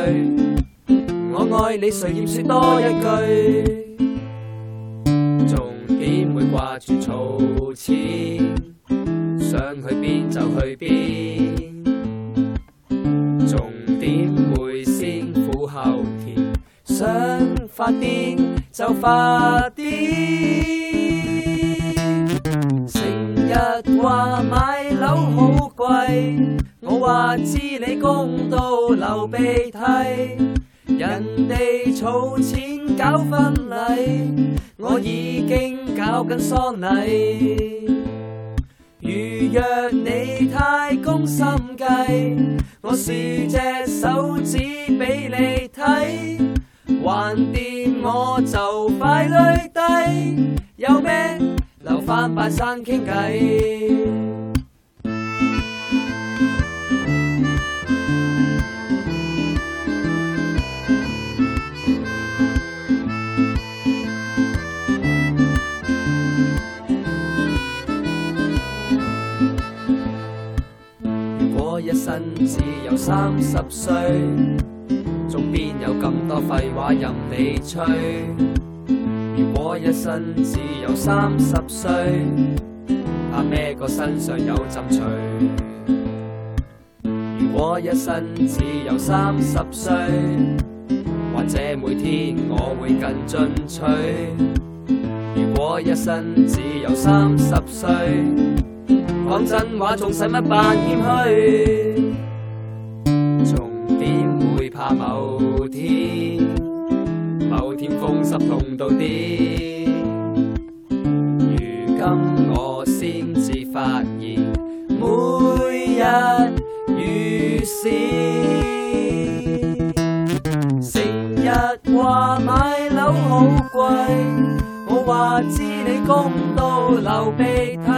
我愛你，誰厭說多一句？重點會掛住儲錢？想去邊就去邊？重點會先苦後甜？想發癲就發癲。成日話買樓好貴，我話知你公道流鼻涕。人哋儲錢搞婚禮，我已經搞緊喪禮。如若你太攻心计，我竖只手指俾你睇，还掂我就快累低，有咩留翻拜山倾偈。只有三十歲，仲邊有咁多廢話任你吹？如果一生只有三十歲，怕咩個身上有陣除？如果一生只有三十歲，或者每天我會更進取。如果一生只有三十歲，講真話仲使乜扮謙虛？怕某天，某天风湿痛到癲？如今我先至发现，每日如是。成日话买楼好贵，我话知你供到流鼻涕，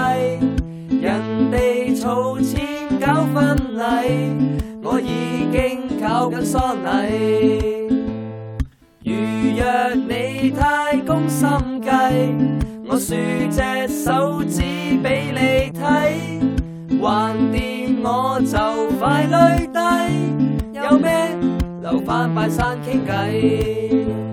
人哋储钱搞婚禮，我已經搞緊喪禮。如若你太攻心計，我豎隻手指俾你睇，橫掂我就快累低，有咩留返拜山傾偈。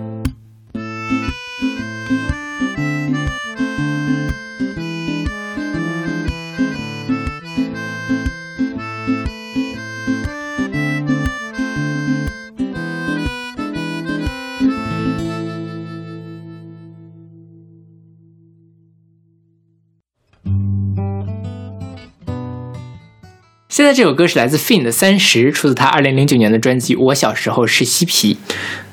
现在这首歌是来自 Fin 的《三十》，出自他二零零九年的专辑《我小时候是嬉皮》。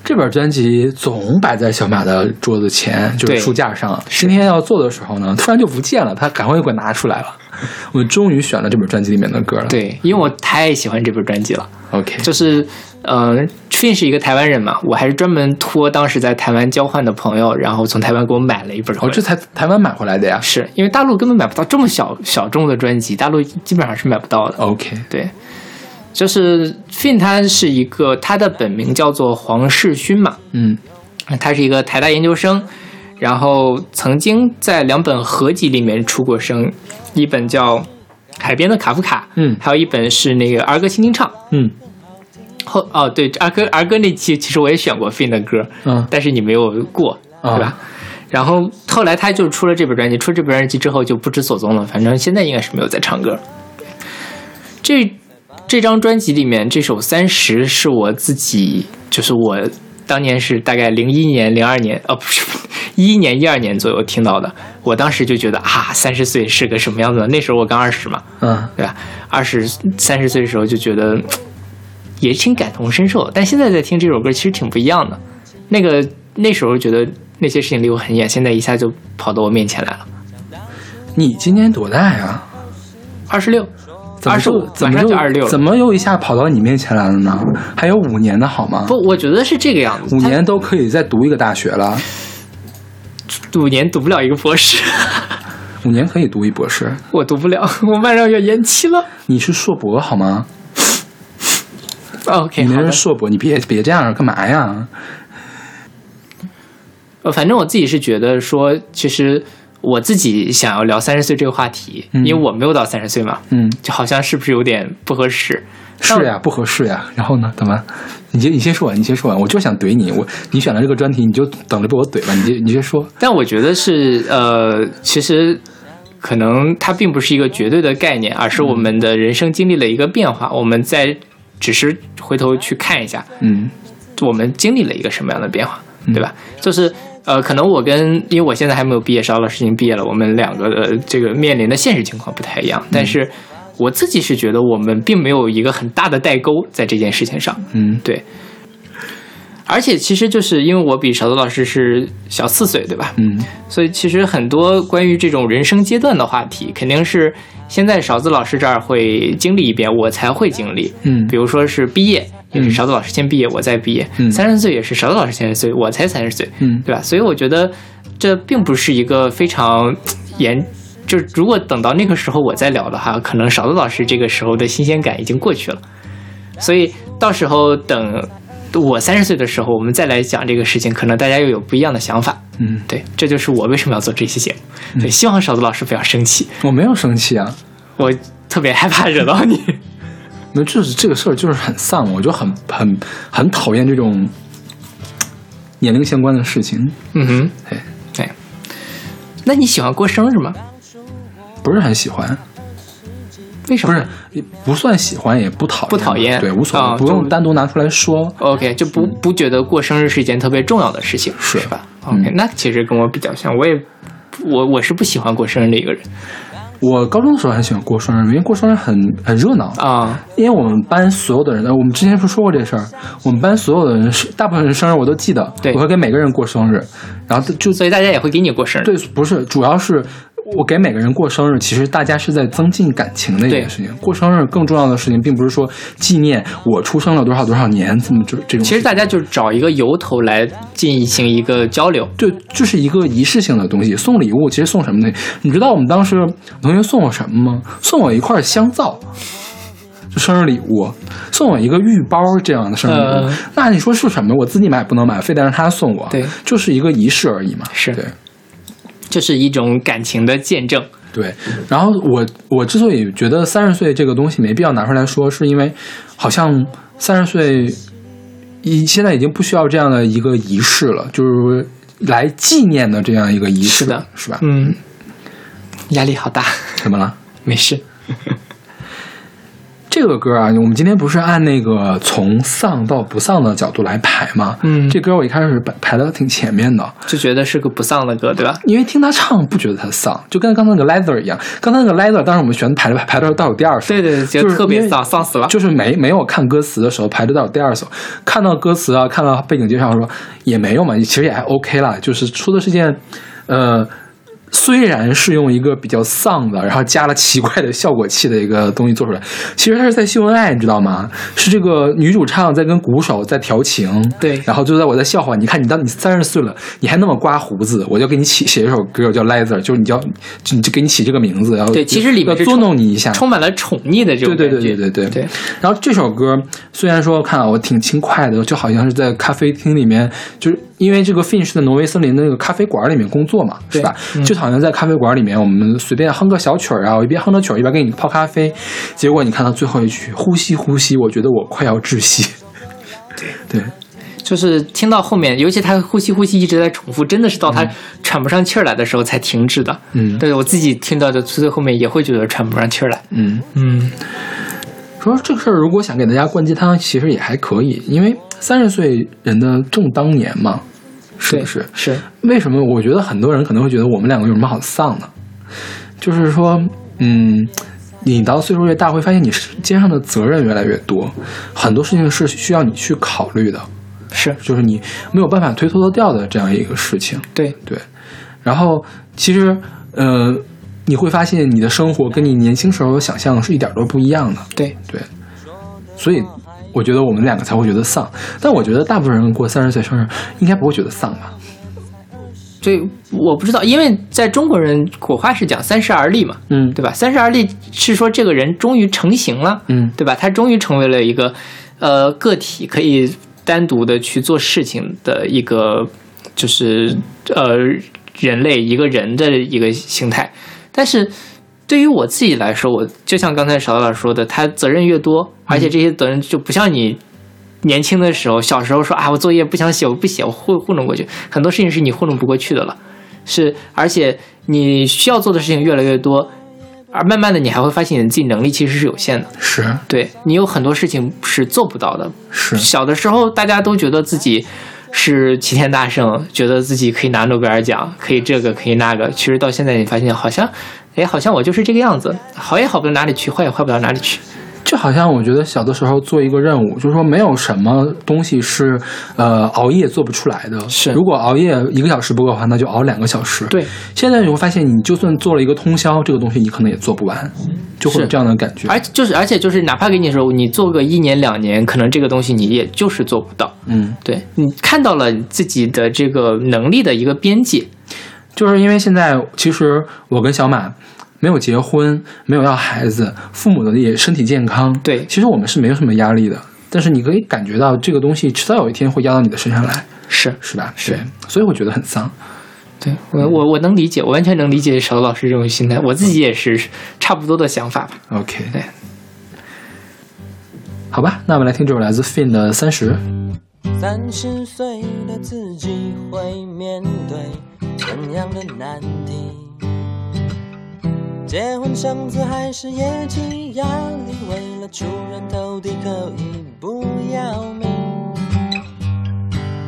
这本专辑总摆在小马的桌子前，就是书架上。今天要做的时候呢，突然就不见了，他赶快给我拿出来了。我终于选了这本专辑里面的歌了。对，因为我太喜欢这本专辑了。，OK，就是，呃，Fin 是一个台湾人嘛，我还是专门托当时在台湾交换的朋友，然后从台湾给我买了一本回哦，这才台湾买回来的呀。是因为大陆根本买不到这么小小众的专辑，大陆基本上是买不到的。OK，对，就是 Fin 他是一个，他的本名叫做黄世勋嘛，嗯他是一个台大研究生，然后曾经在两本合集里面出过声，一本叫《海边的卡夫卡》，嗯还有一本是那个儿歌轻轻唱。嗯后哦，对，儿歌儿歌那期其实我也选过 Fin 的歌，嗯但是你没有过，啊对吧？然后后来他就出了这本专辑，出了这本专辑之后就不知所踪了，反正现在应该是没有在唱歌。这这张专辑里面这首《三十》是我自己，就是我当年是大概零一年、零二年，哦，不是 一一年、一二年左右听到的。我当时就觉得啊，三十岁是个什么样子呢？那时候我刚二十嘛，嗯对吧？二十三十岁的时候就觉得 也挺感同身受，但现在在听这首歌其实挺不一样的。那个那时候觉得那些事情离我很远，现在一下就跑到我面前来了。你今年多大呀？二十六，二十五就，怎马么就上就二十六。怎么又一下跑到你面前来了呢？还有五年的好吗？不，我觉得是这个样子。五年都可以再读一个大学了，五年读不了一个博士，五年可以读一博士。我读不了，我马上要延期了。你是硕博好吗？OK，你那是。硕博，你别别这样，干嘛呀？呃，反正我自己是觉得说，其实我自己想要聊三十岁这个话题，嗯因为我没有到三十岁嘛，嗯，就好像是不是有点不合适？是呀，不合适呀。然后呢？怎么？你先你先说完，你先说完。我就想怼你，我你选了这个专题，你就等着被我怼吧。你先你先说。但我觉得是呃，其实可能它并不是一个绝对的概念，而是我们的人生经历了一个变化，我们在只是回头去看一下，嗯我们经历了一个什么样的变化，对吧？就是呃，可能我跟因为我现在还没有毕业，邵老师已经毕业了，我们两个的这个面临的现实情况不太一样，但是我自己是觉得我们并没有一个很大的代沟在这件事情上，嗯。对。而且其实就是因为我比勺子老师是小四岁，对吧？嗯所以其实很多关于这种人生阶段的话题，肯定是先在勺子老师这儿会经历一遍，我才会经历。嗯比如说是毕业，也是勺子老师先毕业，我再毕业。嗯三十岁也是勺子老师先十岁，我才三十岁，嗯对吧？所以我觉得这并不是一个非常严，就是如果等到那个时候我再聊的话，可能勺子老师这个时候的新鲜感已经过去了。所以到时候等我三十岁的时候，我们再来讲这个事情，可能大家又有不一样的想法。嗯，对，这就是我为什么要做这期节目。对，希望勺子老师不要生气，我没有生气啊。我特别害怕惹到你。那就是这个事儿就是很丧，我就很很很讨厌这种年龄相关的事情，嗯哼，对，对。那你喜欢过生日吗？不是很喜欢，为什么？不是也不算喜欢，也不讨厌，不讨厌对，无所谓，啊不用单独拿出来说。OK，就不不觉得过生日是一件特别重要的事情，是是吧嗯？OK，、那其实跟我比较像，我也我我是不喜欢过生日的一个人我高中的时候很喜欢过生日，因为过生日很很热闹。啊。因为我们班所有的人，呃我们之前不是说过这事儿，我们班所有的人是大部分人生日我都记得，对我会给每个人过生日，然后就所以大家也会给你过生日，对，不是，主要是我给每个人过生日，其实大家是在增进感情的一件事情。过生日更重要的事情，并不是说纪念我出生了多少多少年，这么这这种。其实大家就是找一个由头来进行一个交流。对，就是一个仪式性的东西。送礼物其实送什么呢？你知道我们当时同学送我什么吗？送我一块香皂。就生日礼物，送我一个玉包这样的生日礼物，呃那你说是什么？我自己买不能买，非得让他送我，对，就是一个仪式而已嘛。是对，就是一种感情的见证。对，然后我我之所以觉得三十岁这个东西没必要拿出来说，是因为好像三十岁已现在已经不需要这样的一个仪式了，就是来纪念的这样一个仪式，是的是吧？嗯，压力好大，怎么了？没事。这个歌啊，我们今天不是按那个从丧到不丧的角度来排吗？嗯这歌我一开始排排的挺前面的，就觉得是个不丧的歌，对吧？因为听他唱不觉得他丧，就跟刚才那个 Leather 一样。刚才那个 Leather，当时我们选排的排到倒数第二首，对对对，觉就特别丧，丧死了。就是没没有看歌词的时候排的到第二首，看到歌词啊，看到背景介绍说也没有嘛，其实也还 OK 啦，就是出的是件，呃。虽然是用一个比较丧的，然后加了奇怪的效果器的一个东西做出来，其实它是在秀恩爱，你知道吗？是这个女主唱在跟鼓手在调情，对然后就在我在笑话，你看你当你三十岁了，你还那么刮胡子，我就给你起写一首歌叫 Leather，就是你叫就就给你起这个名字，然后对，其实里面要捉弄你一下，充满了宠溺的这种对对。对对对对然后这首歌虽然说看啊，我挺轻快的，就好像是在咖啡厅里面，就是因为这个 Finch 在挪威森林的那个咖啡馆里面工作嘛，是吧？嗯就好像在咖啡馆里面，我们随便哼个小曲儿啊，我一边哼着曲儿一边给你泡咖啡，结果你看到最后一句呼吸呼吸，我觉得我快要窒息。对对就是听到后面，尤其他呼吸呼吸一直在重复，真的是到他喘不上气儿来的时候才停止的。嗯对我自己听到的最后面也会觉得喘不上气儿来。嗯，嗯，说这个事儿如果想给大家灌鸡汤，其实也还可以，因为三十岁人的正当年嘛，是不是？是，为什么？我觉得很多人可能会觉得我们两个有什么好丧的？就是说，嗯，你到岁数越大，会发现你肩上的责任越来越多，很多事情是需要你去考虑的，是就是你没有办法推脱得掉的这样一个事情。对，对，然后其实，呃，你会发现你的生活跟你年轻时候的想象是一点都不一样的。对，对，所以我觉得我们两个才会觉得丧，但我觉得大部分人过三十岁生日应该不会觉得丧吧？所以我不知道，因为在中国人古话是讲三十而立嘛，嗯对吧？三十而立是说这个人终于成型了，嗯对吧？他终于成为了一个呃个体，可以单独的去做事情的一个，就是呃人类一个人的一个形态。但是对于我自己来说，我就像刚才小老师说的，他责任越多，而且这些责任就不像你。年轻的时候，小时候说啊，我作业不想写，我不写，我糊糊弄过去。很多事情是你糊弄不过去的了，是而且你需要做的事情越来越多，而慢慢的你还会发现你自己能力其实是有限的。是对你有很多事情是做不到的。是，小的时候，大家都觉得自己是齐天大圣，觉得自己可以拿诺贝尔奖，可以这个，可以那个。其实到现在，你发现好像，哎，好像我就是这个样子，好也好不到哪里去，坏也坏不到哪里去。就好像我觉得小的时候做一个任务，就是说没有什么东西是呃熬夜做不出来的。是如果熬夜一个小时不够的话，那就熬两个小时。对，现在你会发现，你就算做了一个通宵，这个东西你可能也做不完，就会有这样的感觉。而就是而且就是，哪怕给你说你做个一年两年，可能这个东西你也就是做不到。嗯，对你看到了自己的这个能力的一个边界。就是因为现在其实我跟小马没有结婚，没有要孩子，父母的也身体健康。对其实我们是没有什么压力的。但是你可以感觉到这个东西迟早有一天会压到你的身上来，是是吧？是，所以我觉得很丧。对我我我能理解，我完全能理解邵老师这种心态，我自己也是差不多的想法吧。OK，对好吧，那我们来听这首来自 Fin 的《三十》。三十岁的自己会面对怎样的难题？结婚生子还是业绩压力？为了出人头地，可以不要命。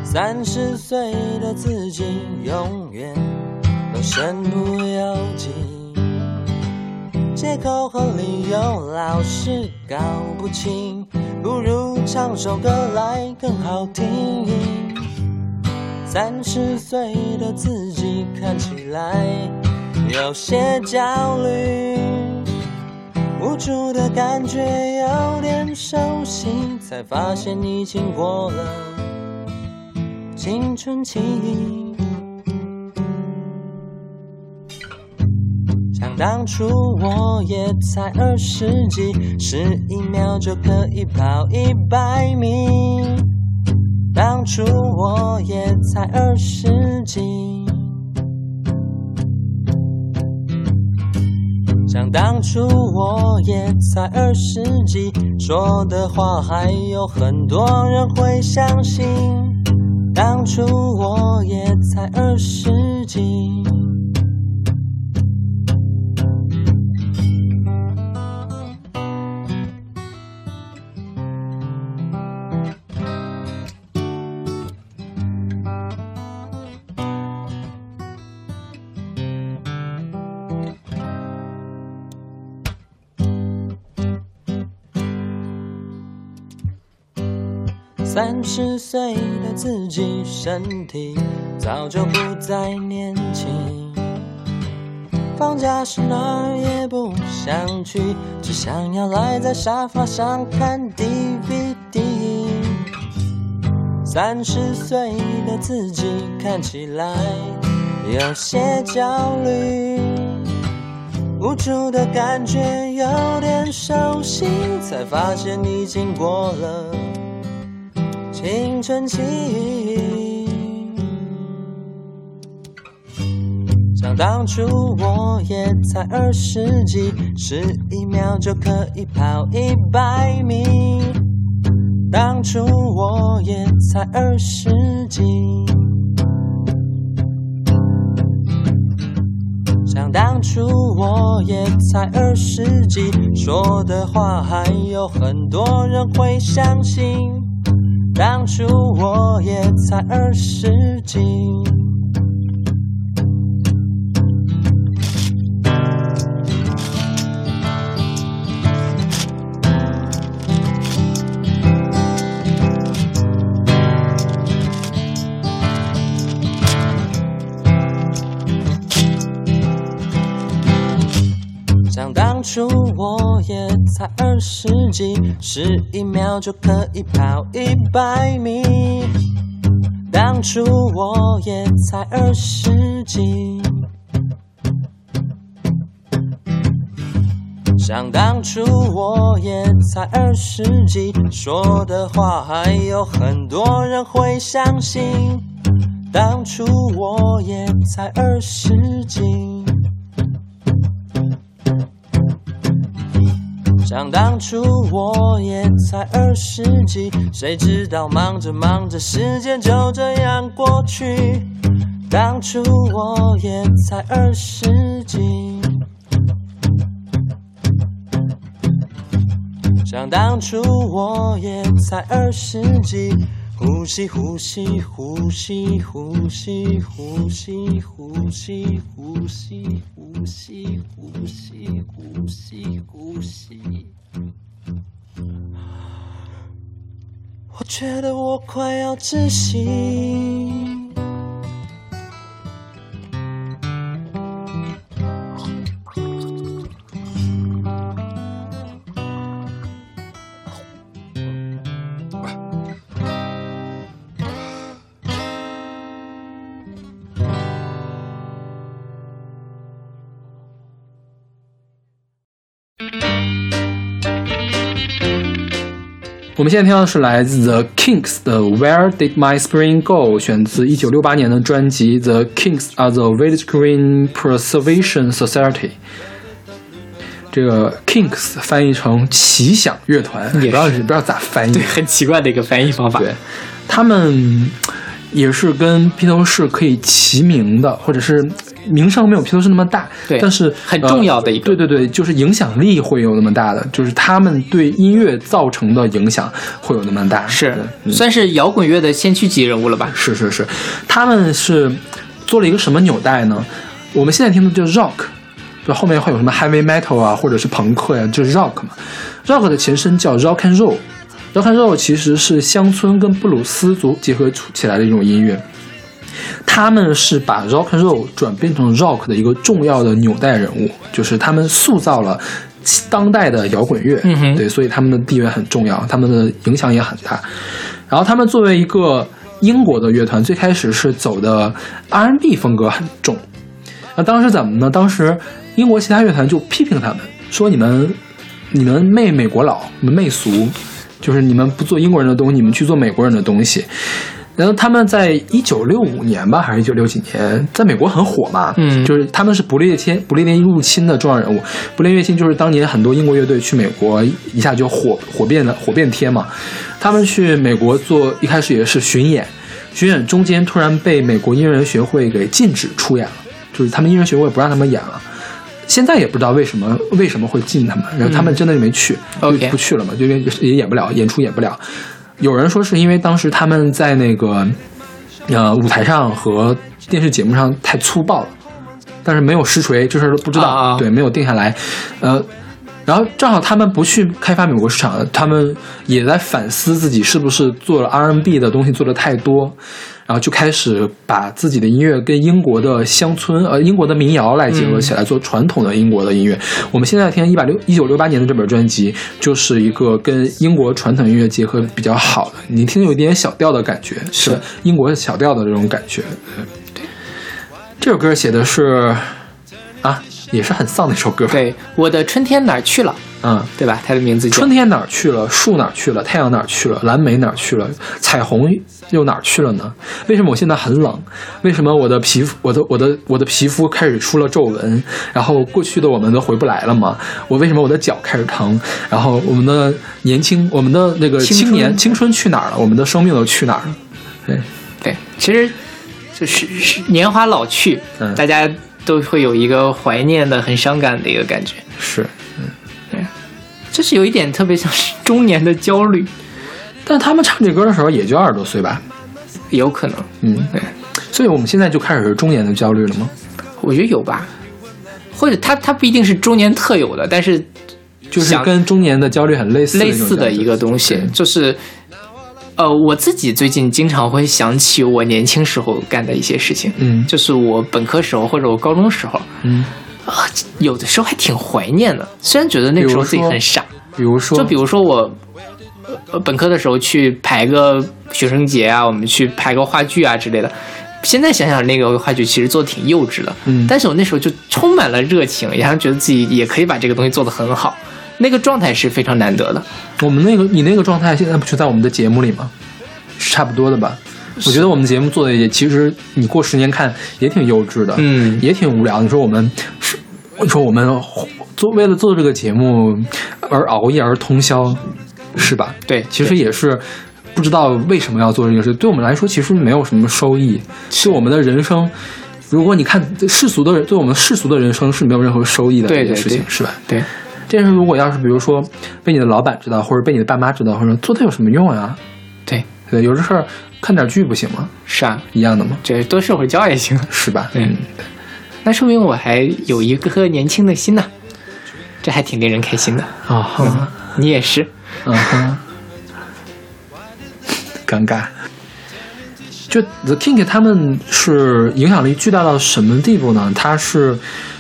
三十岁的自己永远都身不由己，借口和理由老是搞不清，不如唱首歌来更好听。三十岁的自己看起来有些焦虑，无助的感觉有点熟悉，才发现已经过了青春期。想当初我也才二十几，十一秒就可以跑一百米。当初我也才二十几，想当初我也才二十几，说的话还有很多人会相信。当初我也才二十几。十岁的自己，身体早就不再年轻。放假时哪儿也不想去，只想要赖在沙发上看 DVD。三十岁的自己看起来有些焦虑，无助的感觉有点熟悉，才发现已经过了。青春期，想当初我也才二十几，十一秒就可以跑一百米。当初我也才二十几，想当初我也才二十几，说的话还有很多人会相信。当初我也才二十几，二十几，十一秒就可以跑一百米。当初我也才二十几，想当初我也才二十几，说的话还有很多人会相信。当初我也才二十几。想当初我也才二十几，谁知道忙着忙着，时间就这样过去。当初我也才二十几，想当初我也才二十几，呼吸呼吸呼吸呼吸呼吸呼吸呼吸呼吸呼吸呼吸呼吸。我觉得我快要窒息。我们现在听到的是来自 The Kinks 的《Where Did My Spring Go》，选自1968年的专辑《The Kinks Are the Village Green Preservation Society》。这个 Kinks 翻译成奇想乐团，也不知道不知道咋翻译对，。很奇怪的一个翻译方法。对，他们也是跟披头士可以齐名的，或者是名声没有披头士那么大，对但是很重要的一个呃对对对，就是影响力会有那么大的，就是他们对音乐造成的影响会有那么大，是嗯算是摇滚乐的先驱级人物了吧？是是是，他们是做了一个什么纽带呢？我们现在听的叫 rock，就后面会有什么 heavy metal 啊，或者是朋克呀、就是 rock 嘛。rock 的前身叫 rock and roll。Rock and roll 其实是乡村跟布鲁斯族结合起来的一种音乐，他们是把 rock and roll 转变成 rock 的一个重要的纽带人物，就是他们塑造了当代的摇滚乐。嗯哼对，所以他们的地位很重要，他们的影响也很大。然后他们作为一个英国的乐团，最开始是走的 R&B 风格很重。那当时怎么呢？当时英国其他乐团就批评他们，说你们你们媚美国佬，你们媚俗，就是你们不做英国人的东西，你们去做美国人的东西。然后他们在一九六五年吧，还是一九六几年，在美国很火嘛，嗯就是他们是不列颠不列颠入侵的重要人物。不列颠入侵就是当年很多英国乐队去美国一下就火火遍了火遍天嘛。他们去美国做一开始也是巡演，巡演中间突然被美国音乐人学会给禁止出演了，就是他们音乐人学会不让他们演了。现在也不知道为什么为什么会禁他们，然后他们真的就没去，就不去了嘛，就因为也演不了，演出演不了。有人说是因为当时他们在那个呃舞台上和电视节目上太粗暴了，但是没有实锤，这事儿都不知道，啊啊对，没有定下来，呃。然后正好他们不去开发美国市场，他们也在反思自己是不是做了 R&B 的东西做的太多，然后就开始把自己的音乐跟英国的乡村呃英国的民谣来结合起来，做传统的英国的音乐。我们现在听一百六一九六八年的这本专辑，就是一个跟英国传统音乐结合比较好的，你听有一点小调的感觉，是英国小调的这种感觉。对，这首歌写的是啊，也是很丧的一首歌。，对，我的春天哪儿去了？嗯。对吧？它的名字叫春天哪儿去了？树哪儿去了？太阳哪儿去了？蓝莓哪儿去了？彩虹又哪儿去了呢？为什么我现在很冷？为什么我的皮肤，我的我的我的皮肤开始出了皱纹？然后过去的我们都回不来了吗？我为什么我的脚开始疼？然后我们的年轻，我们的那个青年青春去哪儿了？我们的生命都去哪儿了？对，对，其实就是是年华老去，嗯大家都会有一个怀念的、很伤感的一个感觉。是。嗯，对这是有一点特别像是中年的焦虑，但他们唱这歌的时候也就二十多岁吧，有可能，嗯，对，所以我们现在就开始是中年的焦虑了吗？我觉得有吧。或者他他不一定是中年特有的，但是就是跟中年的焦虑很类似类似的一个东西，就是，呃，我自己最近经常会想起我年轻时候干的一些事情，嗯。就是我本科时候或者我高中时候，嗯，啊，有的时候还挺怀念的。虽然觉得那个时候自己很傻，比如说，就比如说我，呃，本科的时候去排个学生节啊，我们去排个话剧啊之类的。现在想想，那个话剧其实做的挺幼稚的，嗯。但是我那时候就充满了热情，然后觉得自己也可以把这个东西做得很好，那个状态是非常难得的。我们那个你那个状态现在不就在我们的节目里吗？是差不多的吧？我觉得我们节目做的也，其实你过十年看也挺幼稚的，嗯也挺无聊。你说我们是，你说我们做为了做这个节目而熬夜而通宵，是吧？对其实也是不知道为什么要做这个事。对我们来说，其实没有什么收益，是我们的人生。如果你看世俗的人，对我们世俗的人生是没有任何收益的对对一件事情，对是吧？对，这事如果要是比如说被你的老板知道，或者被你的爸妈知道，或者做它有什么用啊？对，对，有的事儿看点剧不行吗？是啊，一样的吗？这多社会教也行。是吧？嗯，那说明我还有一颗年轻的心呢，这还挺令人开心的。啊哈，你也是，嗯哼，尴尬。就 The King 他们是影响力巨大到什么地步呢？他是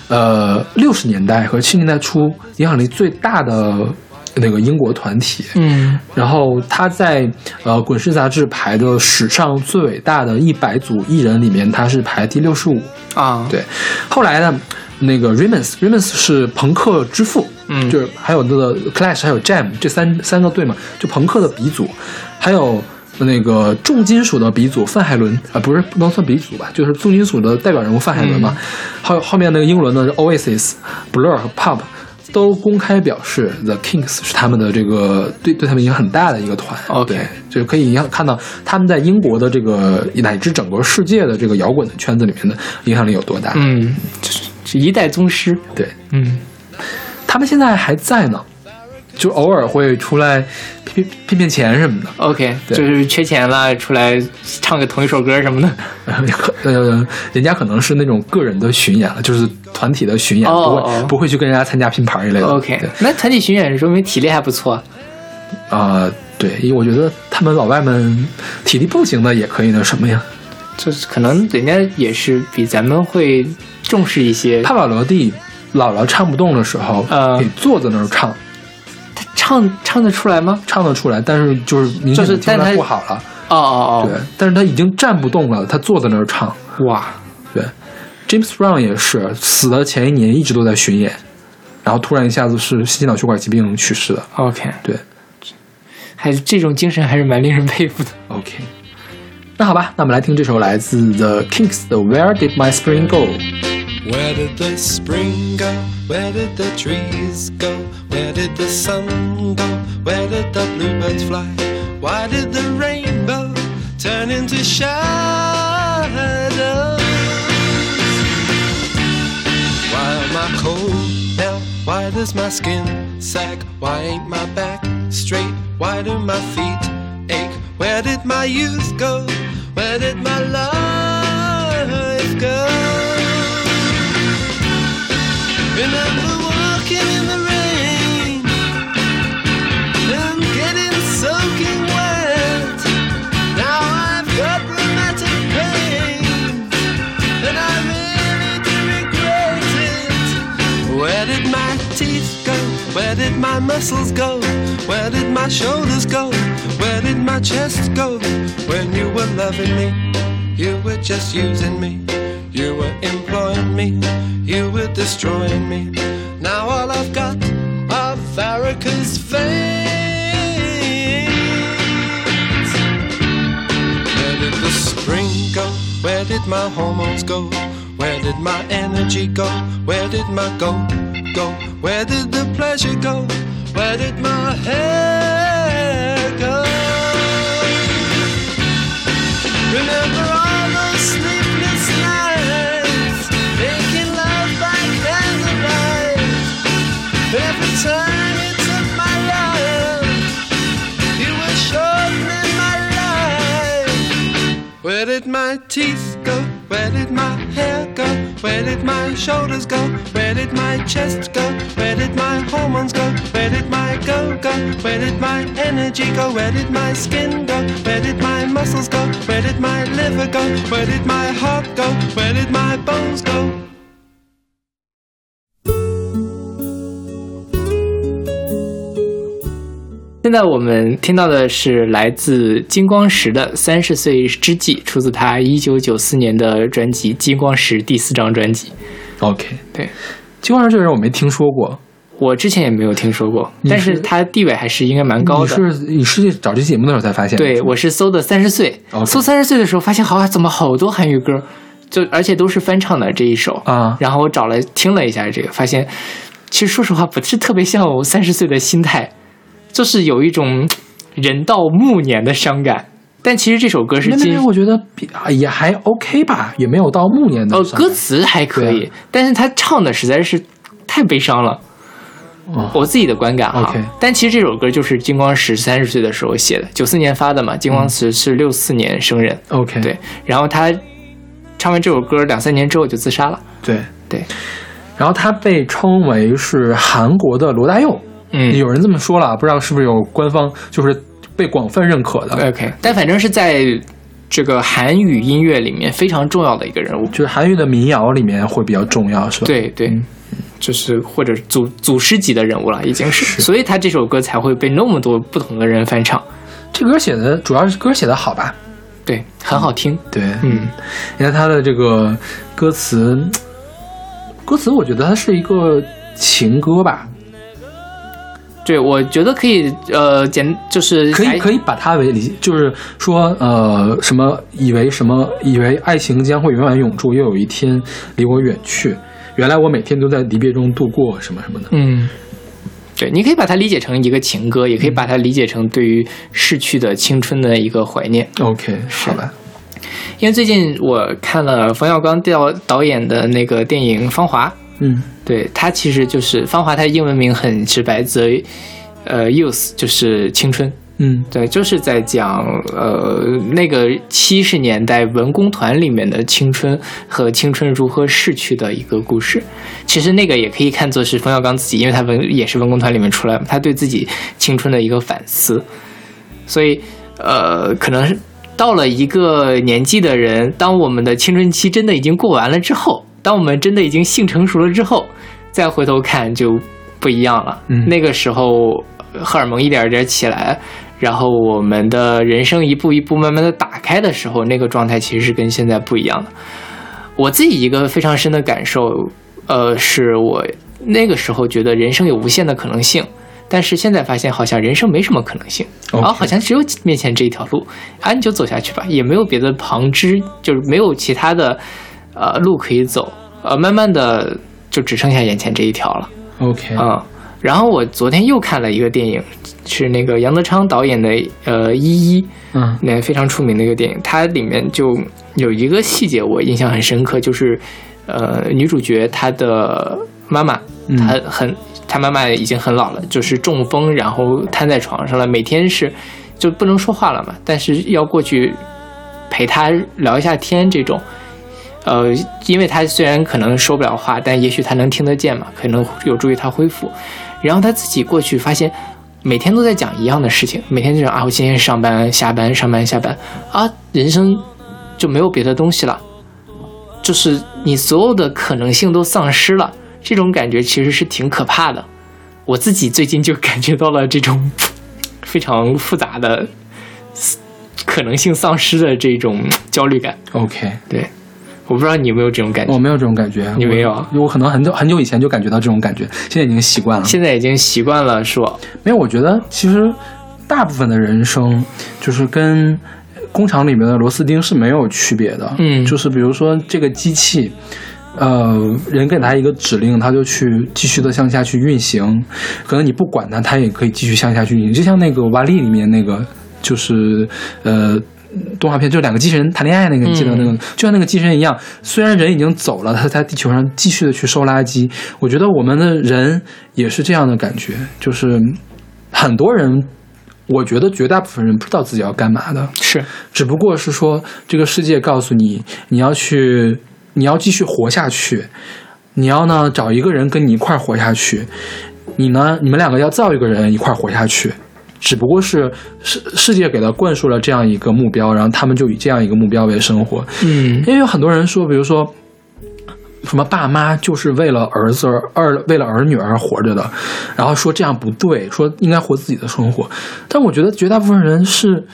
呃六十年代和七十年代初影响力最大的那个英国团体。嗯然后他在呃《滚石》杂志排的史上最伟大的一百组艺人里面，他是排第六十五。啊，对，后来呢，那个 Ramos，Ramos 是朋克之父，嗯就是还有那个 Clash，还有 Jam 这三三个队嘛，就朋克的鼻祖，还有那个重金属的鼻祖范海伦啊、不是不能算鼻祖吧，就是重金属的代表人物范海伦嘛，还有后面那个英伦的 Oasis、Blur 和 Pop。都公开表示，The Kings 是他们的这个对对他们影响很大的一个团。OK 对，就是可以影响看到他们在英国的这个乃至整个世界的这个摇滚的圈子里面的影响力有多大。嗯，就是是一代宗师。对嗯，他们现在还在呢，就偶尔会出来骗骗骗骗钱什么的。OK，对就是缺钱了，出来唱个同一首歌什么的。呃，人家可能是那种个人的巡演了，就是团体的巡演，不会不会去跟人家参加拼盘一类的。OK，那团体巡演说明体力还不错。啊、对，因为我觉得他们老外们体力不行的也可以那什么呀。就是可能人家也是比咱们会重视一些。帕瓦罗蒂姥姥唱不动的时候，呃坐在那儿唱，他唱唱得出来吗？唱得出来，但是就是明显就是听不好了。哦哦哦对，但是他已经站不动了，他坐在那儿唱。哦，哇，对，James Brown 也是死的前一年一直都在巡演，然后突然一下子是心脑血管疾病去世的。OK，对还是这种精神还是蛮令人佩服的。，OK。那好吧，那我们来听这首来自 The Kinks 的《Where Did My Spring Go》。Where did the spring go? Where did the trees go? Where did the sun go? Where did the bluebirds fly? Why did the rainbow turn into shadows? Why am I cold now? Why does my skin sag? Why ain't my back straight? Why do my feet ache? Where did my youth go? Where did my life my teeth go? Where did my muscles go? Where did my shoulders go? Where did my chest go? When you were loving me, you were just using me. You were employing me, you were destroying me. Now all I've got are varicose veins. Where did the spring go? Where did my hormones go? Where did my energy go? Where did my go go? Where did the pleasure go? Where did my hair go? Remember Where did my teeth go? Where did my hair go? Where did my shoulders go? Where did my chest go? Where did my hormones go? Where did my go go? Where did my energy go? Where did my skin go? Where did my muscles go? Where did my liver go? Where did my heart go? Where did my bones go? 现在我们听到的是来自金光石的《三十岁之际》，出自他一九九四年的专辑《金光石》第四张专辑。OK，对。金光石这个人我没听说过，我之前也没有听说过，是但是他地位还是应该蛮高的。你是你是找这期节目的时候才发现？对，我是搜的三十岁。搜三十岁的时候发现，好啊，怎么好多韩语歌，就而且都是翻唱的这一首。啊。然后我找了听了一下这个，发现其实说实话不是特别像我三十岁的心态，就是有一种人到暮年的伤感。但其实这首歌是金那那那我觉得也还 OK 吧，也没有到暮年的哦，歌词还可以对，但是他唱的实在是太悲伤了。哦我自己的观感哈 OK 但其实这首歌就是金光石三十岁的时候写的，九四年发的嘛。金光石是六四年生人，OK 对，然后他唱完这首歌两三年之后就自杀了。对对，然后他被称为是韩国的罗大佑，嗯有人这么说了，不知道是不是有官方就是被广泛认可的，，OK，但反正是在这个韩语音乐里面非常重要的一个人物。就是韩语的民谣里面会比较重要，是吧？，对对，嗯就是或者祖祖师级的人物了，已经是，所以他这首歌才会被那么多不同的人翻唱。这歌写的主要是歌写的好吧？对，很好听。对，嗯，你看他的这个歌词，歌词我觉得它是一个情歌吧，对，我觉得可以，呃，简就是可以可以，把它为理，就是说呃什么以为什么以为爱情将会永远永驻，又有一天离我远去。原来我每天都在离别中度过什么什么的。嗯，对，你可以把它理解成一个情歌，也可以把它理解成对于逝去的青春的一个怀念。OK，好吧，因为最近我看了冯小刚导导演的那个电影《芳华》，嗯对，它其实就是《芳华》，它英文名很直白，则呃 youth 就是青春。嗯对，就是在讲呃那个七十年代文工团里面的青春和青春如何逝去的一个故事。其实那个也可以看作是冯小刚自己，因为他文也是文工团里面出来，他对自己青春的一个反思。所以呃，可能是到了一个年纪的人，当我们的青春期真的已经过完了之后，当我们真的已经性成熟了之后，再回头看就不一样了。嗯那个时候荷尔蒙一点一点起来，然后我们的人生一步一步慢慢的打开的时候，那个状态其实是跟现在不一样的。我自己一个非常深的感受，呃，是我那个时候觉得人生有无限的可能性，但是现在发现好像人生没什么可能性啊，好像只有面前这一条路，啊，你就走下去吧，也没有别的旁支，就是没有其他的呃路可以走，呃，慢慢的就只剩下眼前这一条了。，OK，嗯、然后我昨天又看了一个电影，是那个杨德昌导演的呃《一一》，嗯那非常出名的一个电影，它里面就有一个细节我印象很深刻，就是呃女主角她的妈妈，嗯她很她妈妈已经很老了，就是中风，然后瘫在床上了，每天是就不能说话了嘛，但是要过去陪她聊一下天这种。呃，因为他虽然可能说不了话，但也许他能听得见嘛，可能有助于他恢复。然后他自己过去发现，每天都在讲一样的事情，每天就讲啊，我今天上班下班上班下班啊，人生就没有别的东西了，就是你所有的可能性都丧失了，这种感觉其实是挺可怕的。我自己最近就感觉到了这种 非常复杂的可能性丧失的这种焦虑感。，OK，对，我不知道你有没有这种感觉。我没有这种感觉，你没有我可能很久很久以前就感觉到这种感觉，现在已经习惯了。现在已经习惯了是吧，没有，我觉得其实大部分的人生就是跟工厂里面的螺丝钉是没有区别的。嗯就是比如说这个机器。呃，人给它一个指令，它就去继续的向下去运行。可能你不管它，它也可以继续向下去运行。就像那个瓦力里面那个，就是呃，动画片，就两个机器人谈恋爱那个，你记得那个，就像那个机器人一样。虽然人已经走了，他在地球上继续的去收垃圾。我觉得我们的人也是这样的感觉，就是很多人，我觉得绝大部分人不知道自己要干嘛的，是只不过是说这个世界告诉你，你要去，你要继续活下去，你要呢找一个人跟你一块儿活下去，你呢，你们两个要造一个人一块儿活下去。只不过是世世界给他灌输了这样一个目标，然后他们就以这样一个目标为生活。嗯因为有很多人说，比如说什么爸妈就是为了儿子而儿为了儿女而活着的，然后说这样不对，说应该活自己的生活。但我觉得绝大部分人是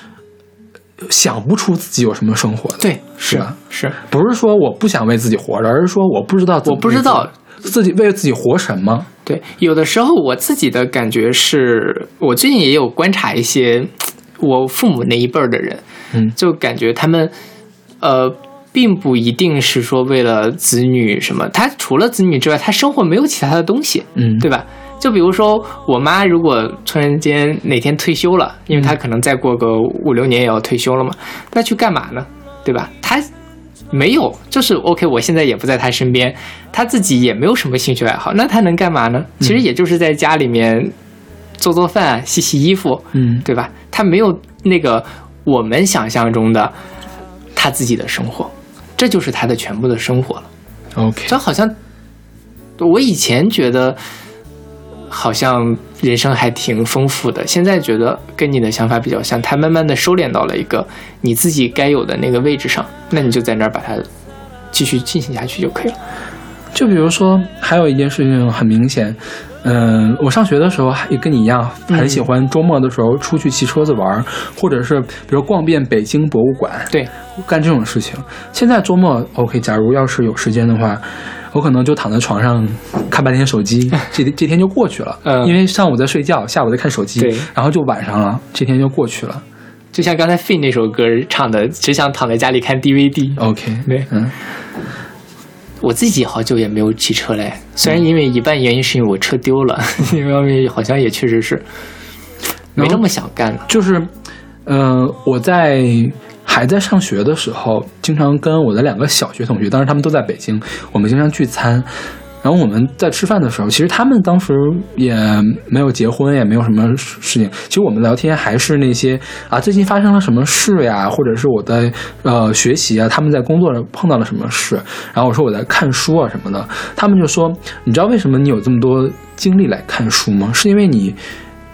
想不出自己有什么生活的，对，是吧？是，不是说我不想为自己活着，而是说我不知道我不知道自己为自己活什么。对，有的时候我自己的感觉是，我最近也有观察一些我父母那一辈儿的人，嗯就感觉他们，呃，并不一定是说为了子女什么，他除了子女之外，他生活没有其他的东西，嗯，对吧？就比如说，我妈如果突然间哪天退休了，因为她可能再过个五六年也要退休了嘛，那去干嘛呢？对吧？她没有，就是 OK，我现在也不在他身边，他自己也没有什么兴趣爱好，那他能干嘛呢？其实也就是在家里面做做饭、洗洗衣服，嗯对吧？他没有那个我们想象中的他自己的生活，这就是他的全部的生活了。，OK，这好像我以前觉得好像人生还挺丰富的，现在觉得跟你的想法比较像，他慢慢的收敛到了一个你自己该有的那个位置上，那你就在那儿把它继续进行下去就可以了。就比如说，还有一件事情很明显，嗯、我上学的时候也跟你一样，很喜欢周末的时候出去骑车子玩儿，或者是比如逛遍北京博物馆，对，干这种事情。现在周末 OK，假如要是有时间的话，我可能就躺在床上看半天手机，这这天就过去了。嗯因为上午在睡觉，下午在看手机对，然后就晚上了，这天就过去了。就像刚才费那首歌唱的，只想躺在家里看 DVD。OK，对嗯我自己好久也没有骑车嘞，虽然因为一半原因是因为我车丢了，因为好像也确实是没那么想干了。就是，嗯，我在还在上学的时候，经常跟我的两个小学同学，当时他们都在北京，我们经常聚餐。然后我们在吃饭的时候，其实他们当时也没有结婚，也没有什么事事情。其实我们聊天还是那些啊，最近发生了什么事呀，或者是我在呃学习啊，他们在工作上碰到了什么事。然后我说我在看书啊什么的，他们就说，你知道为什么你有这么多精力来看书吗？是因为你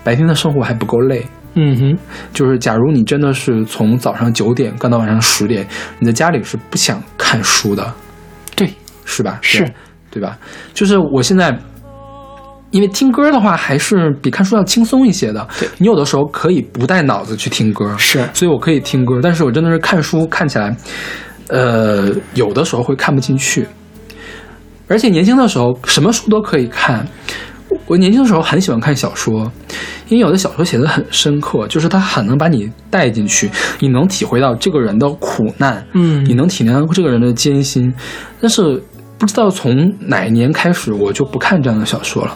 白天的生活还不够累。嗯哼，就是假如你真的是从早上九点干到晚上十点，你在家里是不想看书的，对，是吧？是对，吧？就是我现在，因为听歌的话还是比看书要轻松一些的。对你有的时候可以不带脑子去听歌，是所以我可以听歌，但是我真的是看书看起来，呃，有的时候会看不进去。而且年轻的时候什么书都可以看。我我年轻的时候很喜欢看小说，因为有的小说写的很深刻，就是它很能把你带进去，你能体会到这个人的苦难，嗯你能体谅到这个人的艰辛。但是不知道从哪一年开始，我就不看这样的小说了，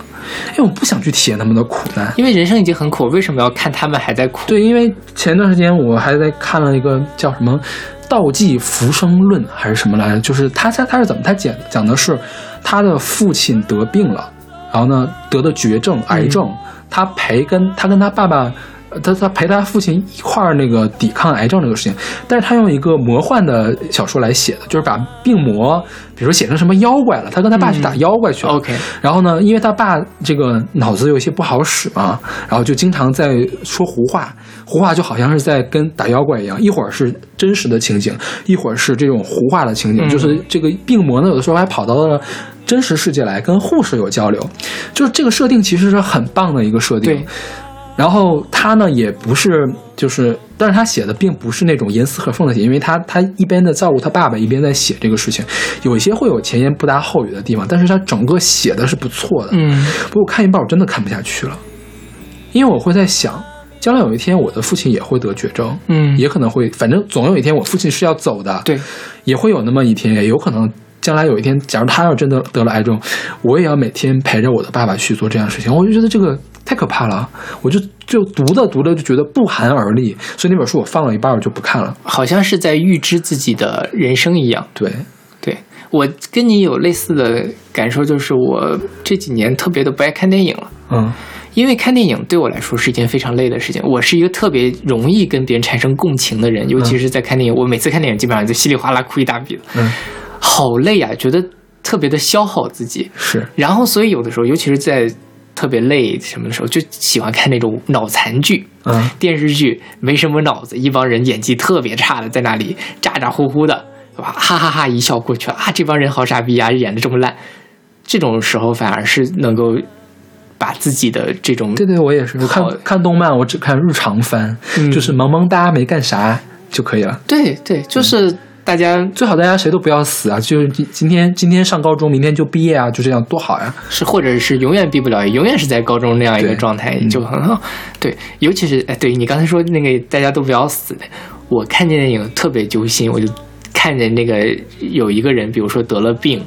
因为我不想去体验他们的苦难。因为人生已经很苦，为什么要看他们还在苦？对，因为前段时间我还在看了一个叫什么《道济浮生论》还是什么来着，就是他他他是怎么他讲讲的是他的父亲得病了，然后呢得的绝症癌症，他陪跟他跟他爸爸。呃他他陪他父亲一块儿那个抵抗癌症这个事情，但是他用一个魔幻的小说来写的，就是把病魔，比如说写成什么妖怪了，他跟他爸去打妖怪去了。OK 然后呢，因为他爸这个脑子有一些不好使嘛，然后就经常在说胡话，胡话就好像是在跟打妖怪一样，一会儿是真实的情景，一会儿是这种胡话的情景，嗯就是这个病魔呢，有的时候还跑到了。真实世界来跟护士有交流，就是这个设定其实是很棒的一个设定。对，然后他呢也不是就是，但是他写的并不是那种严丝合缝的写，因为他他一边在照顾他爸爸，一边在写这个事情，有一些会有前言不搭后语的地方，但是他整个写的是不错的。嗯。不过看一半我真的看不下去了，因为我会在想，将来有一天我的父亲也会得绝症，嗯，也可能会，反正总有一天我父亲是要走的，对，也会有那么一天，也有可能将来有一天，假如他要真的得了癌症，我也要每天陪着我的爸爸去做这样的事情，我就觉得这个太可怕了，我就就读着读着就觉得不寒而栗，所以那本书我放了一半我就不看了。好像是在预知自己的人生一样。对，对我跟你有类似的感受，就是我这几年特别的不爱看电影了。嗯因为看电影对我来说是一件非常累的事情。我是一个特别容易跟别人产生共情的人，尤其是在看电影。我每次看电影基本上就稀里哗啦哭一大笔，嗯，好累啊，觉得特别的消耗自己。是，然后，所以有的时候，尤其是在特别累什么的时候，就喜欢看那种脑残剧。嗯电视剧没什么脑子，一帮人演技特别差的在那里咋咋呼呼的，哇哈哈哈一笑过去了啊！这帮人好傻逼啊，演的这么烂。这种时候反而是能够把自己的这种对对，我也是，我看看动漫我只看日常番，嗯就是萌萌哒没干啥就可以了。对对，就是大家最好大家谁都不要死啊！就是今今天今天上高中，明天就毕业啊，就这样多好呀！是或者是永远毕不了业，永远是在高中那样一个状态嗯就很好。对，尤其是哎，对你刚才说那个大家都不要死，我看见电影特别揪心，我就看见那个有一个人，比如说得了病。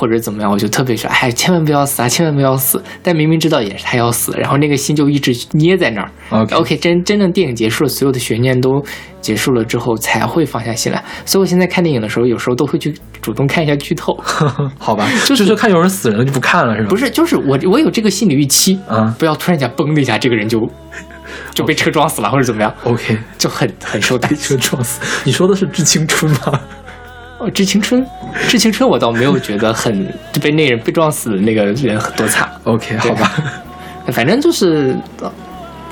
或者怎么样，我就特别说，哎，千万不要死啊，千万不要死！但明明知道也是他要死，然后那个心就一直捏在那儿。OK 真真正电影结束了，所有的悬念都结束了之后，才会放下心来。所以我现在看电影的时候，有时候都会去主动看一下剧透。好吧，就就是是看有人死人了就不看了是吧？不是，就是我我有这个心理预期，啊不要突然一下嘣的一下，这个人就 就被车撞死了，或者怎么样，，OK，就很很受 打击。被车撞死。你说的是《致青春》吗？哦，致青春，致青春，我倒没有觉得很就被那人被撞死的那个人多惨，OK，好吧，反正就是。呃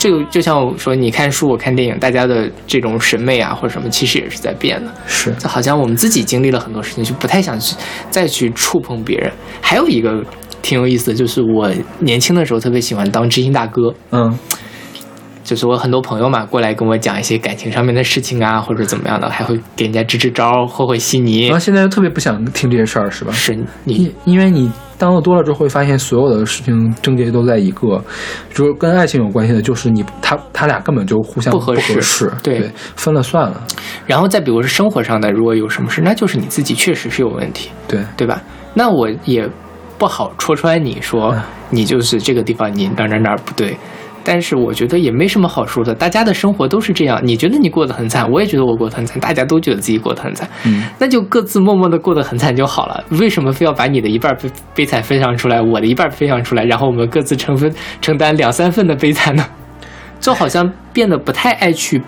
这个就像我说，你看书，我看电影，大家的这种审美啊或者什么，其实也是在变的。是就好像我们自己经历了很多事情，就不太想去再去触碰别人。还有一个挺有意思的，就是我年轻的时候特别喜欢当知心大哥，嗯就是我很多朋友嘛，过来跟我讲一些感情上面的事情啊，或者怎么样的，还会给人家支支招、和和稀泥然后。现在又特别不想听这些事儿是吧？是你因因为你当了多了之后，会发现所有的事情症结都在一个，就是跟爱情有关系的，就是你他他俩根本就互相不合适适，对对，分了算了，然后再比如说生活上的，如果有什么事，那就是你自己确实是有问题，对对吧？那我也不好戳穿你说嗯你就是这个地方你哪哪哪儿不对。但是我觉得也没什么好说的，大家的生活都是这样。你觉得你过得很惨，我也觉得我过得很惨，大家都觉得自己过得很惨，嗯，那就各自默默的过得很惨就好了。为什么非要把你的一半悲悲惨分享出来，我的一半分享出来，然后我们各自承分承担两三份的悲惨呢？就好像变得不太爱去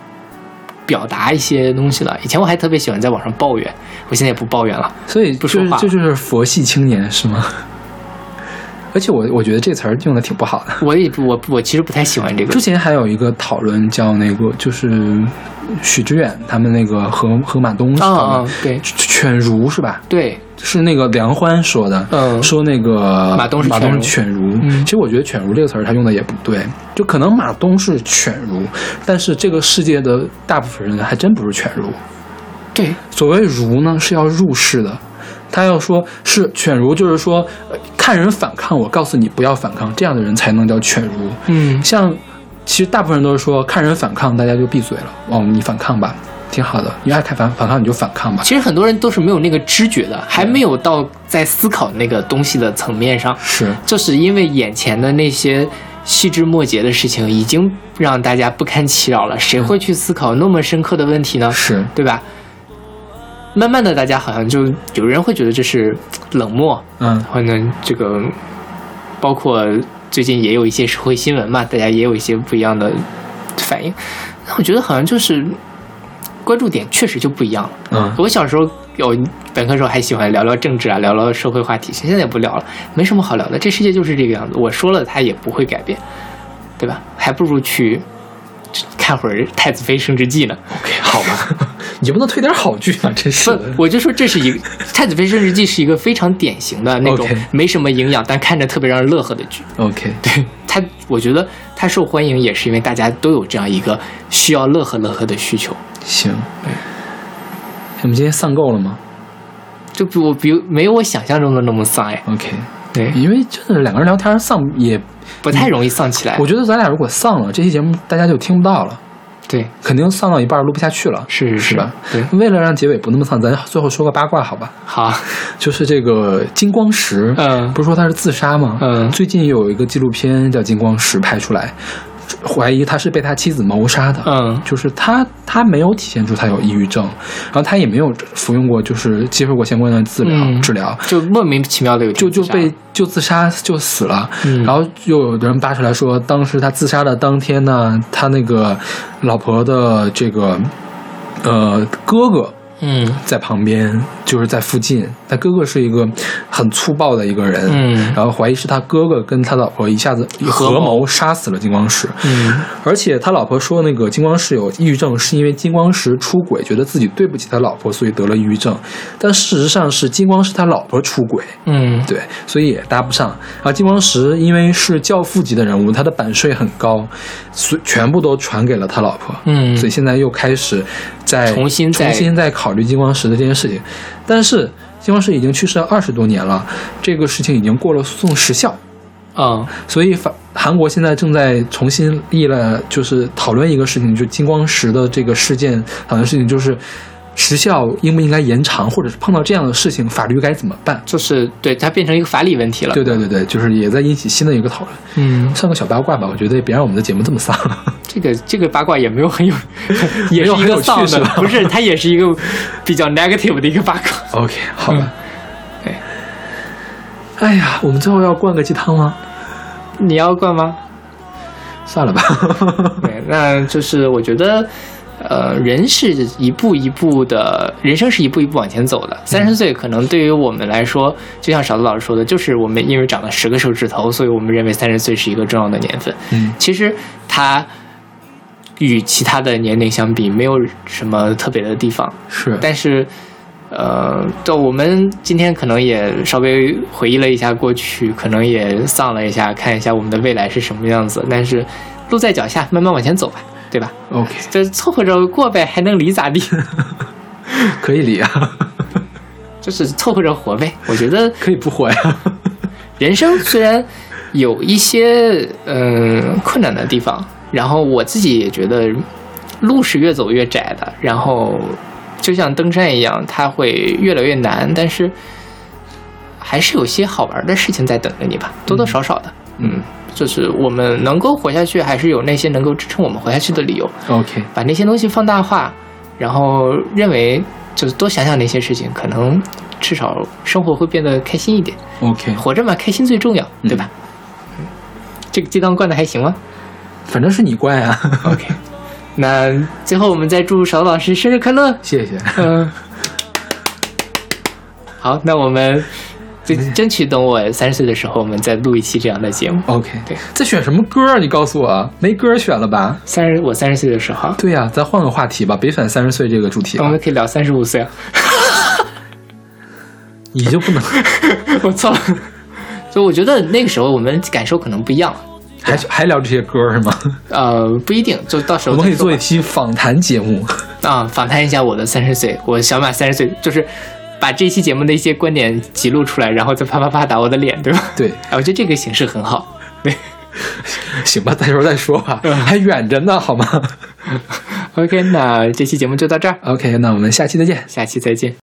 表达一些东西了。以前我还特别喜欢在网上抱怨，我现在也不抱怨了。所以不说话这就是佛系青年是吗？而且我我觉得这词儿用的挺不好的。我也不我我其实不太喜欢这个之。前还有一个讨论叫那个，就是许知远他们那个和和马东啊论，对犬儒是吧？对，是那个梁欢说的，嗯说那个马东是马东是犬犬儒。嗯其实我觉得“犬儒”这个词儿他用的也不对，就可能马东是犬儒，但是这个世界的大部分人还真不是犬儒。对，所谓儒呢，是要入世的。他要说是犬儒，就是说、呃看人反抗，我告诉你不要反抗，这样的人才能叫犬儒。嗯，像其实大部分人都是说看人反抗，大家就闭嘴了。哦，你反抗吧，挺好的，你爱看反反抗你就反抗吧。其实很多人都是没有那个知觉的，还没有到在思考那个东西的层面上。是，就是因为眼前的那些细枝末节的事情，已经让大家不堪其扰了，谁会去思考那么深刻的问题呢？是，对吧？慢慢的，大家好像就有人会觉得这是冷漠，嗯或者这个包括最近也有一些社会新闻嘛，大家也有一些不一样的反应。那我觉得好像就是关注点确实就不一样了。嗯我小时候有本科时候还喜欢聊聊政治啊，聊聊社会话题，现在也不聊了，没什么好聊的。这世界就是这个样子，我说了它也不会改变，对吧？还不如去看会儿《太子妃升职记》呢。，OK，好吧，你就不能推点好剧吗？真是，。我就说这是一个《太子妃升职记》是一个非常典型的那种没什么营养但看着特别让人乐呵的剧。OK，对它，我觉得它受欢迎也是因为大家都有这样一个需要乐呵乐呵的需求。行。我们今天丧够了吗就比我比没有我想象中的那么丧哎，？OK，对，因为真的两个人聊天丧也，不太容易丧起来。我觉得咱俩如果丧了，这期节目大家就听不到了，对，肯定丧到一半录不下去了，是是吧？对，为了让结尾不那么丧，咱最后说个八卦好吧？好，就是这个金光石，嗯不是说他是自杀吗？嗯最近有一个纪录片叫《金光石》拍出来，怀疑他是被他妻子谋杀的。嗯。就是他他没有体现出他有抑郁症，然后他也没有服用过，就是接受过相关的治疗、嗯。治疗，就莫名其妙的有就就被就自杀就死了，嗯。然后又有人扒出来说，当时他自杀的当天呢，他那个老婆的这个呃哥哥嗯在旁边，就是在附近。他哥哥是一个很粗暴的一个人，嗯然后怀疑是他哥哥跟他老婆一下子合合谋谋杀死了金光石。嗯而且他老婆说，那个金光石有抑郁症，是因为金光石出轨，觉得自己对不起他老婆，所以得了抑郁症。但事实上是金光石他老婆出轨，嗯对，所以也搭不上。然后金光石因为是教父级的人物，他的版税很高，所全部都传给了他老婆。嗯所以现在又开始在重新重新再考虑金光石的这件事情。但是金光石已经去世了二十多年了，这个事情已经过了诉讼时效。嗯所以法韩国现在正在重新立了，就是讨论一个事情，就金光石的这个事件，讨论事情就是时效应不应该延长，或者是碰到这样的事情，法律该怎么办？就是对它变成一个法理问题了。对对对对，就是也在引起新的一个讨论，嗯，算个小八卦吧。我觉得也别让我们的节目这么丧。这个这个八卦也没有很有，也是一个丧的是，不是，它也是一个比较 negative 的一个八卦。OK，好吧。嗯对哎呀，我们最后要灌个鸡汤吗？你要灌吗？算了吧。对，那就是我觉得，呃，人是一步一步的，人生是一步一步往前走的。三十岁可能对于我们来说，就像勺子老师说的，就是我们因为长了十个手指头，所以我们认为三十岁是一个重要的年份。嗯其实它与其他的年龄相比，没有什么特别的地方。是，但是，呃，就我们今天可能也稍微回忆了一下过去，可能也丧了一下，看一下我们的未来是什么样子。但是路在脚下，慢慢往前走吧，对吧？OK，就凑合着过呗，还能离咋地？可以离啊，就是凑合着活呗。我觉得可以不活呀。人生虽然有一些嗯、困难的地方，然后我自己也觉得路是越走越窄的，然后就像登山一样，它会越来越难。但是，还是有些好玩的事情在等着你吧，多多少少的，嗯，就是我们能够活下去，还是有那些能够支撑我们活下去的理由。OK，把那些东西放大化，然后认为就是多想想那些事情，可能至少生活会变得开心一点。OK，活着嘛，开心最重要，对吧？嗯这个鸡汤灌的还行吗反正是你灌啊。？OK，那最后我们再祝邵老师生日快乐。谢谢。嗯，好，那我们就争取等我三十岁的时候，我们再录一期这样的节目。OK，对在选什么歌啊？你告诉我啊，没歌选了吧？三十，我三十岁的时候，对呀、咱换个话题吧，别选三十岁这个主题了我们。可以聊三十五岁啊。你就不能 我操！所以我觉得那个时候我们感受可能不一样，还还聊这些歌是吗？呃，不一定，就到时候我们可以做一期访谈节目。啊，访谈一下我的三十岁，我小马三十岁，就是把这期节目的一些观点记录出来，然后再啪啪啪打我的脸，对吧？对，哎，我觉得这个形式很好。对 行吧，到时候再说吧，还远着呢，好吗，OK，那这期节目就到这儿，？OK，那我们下期再见。下期再见。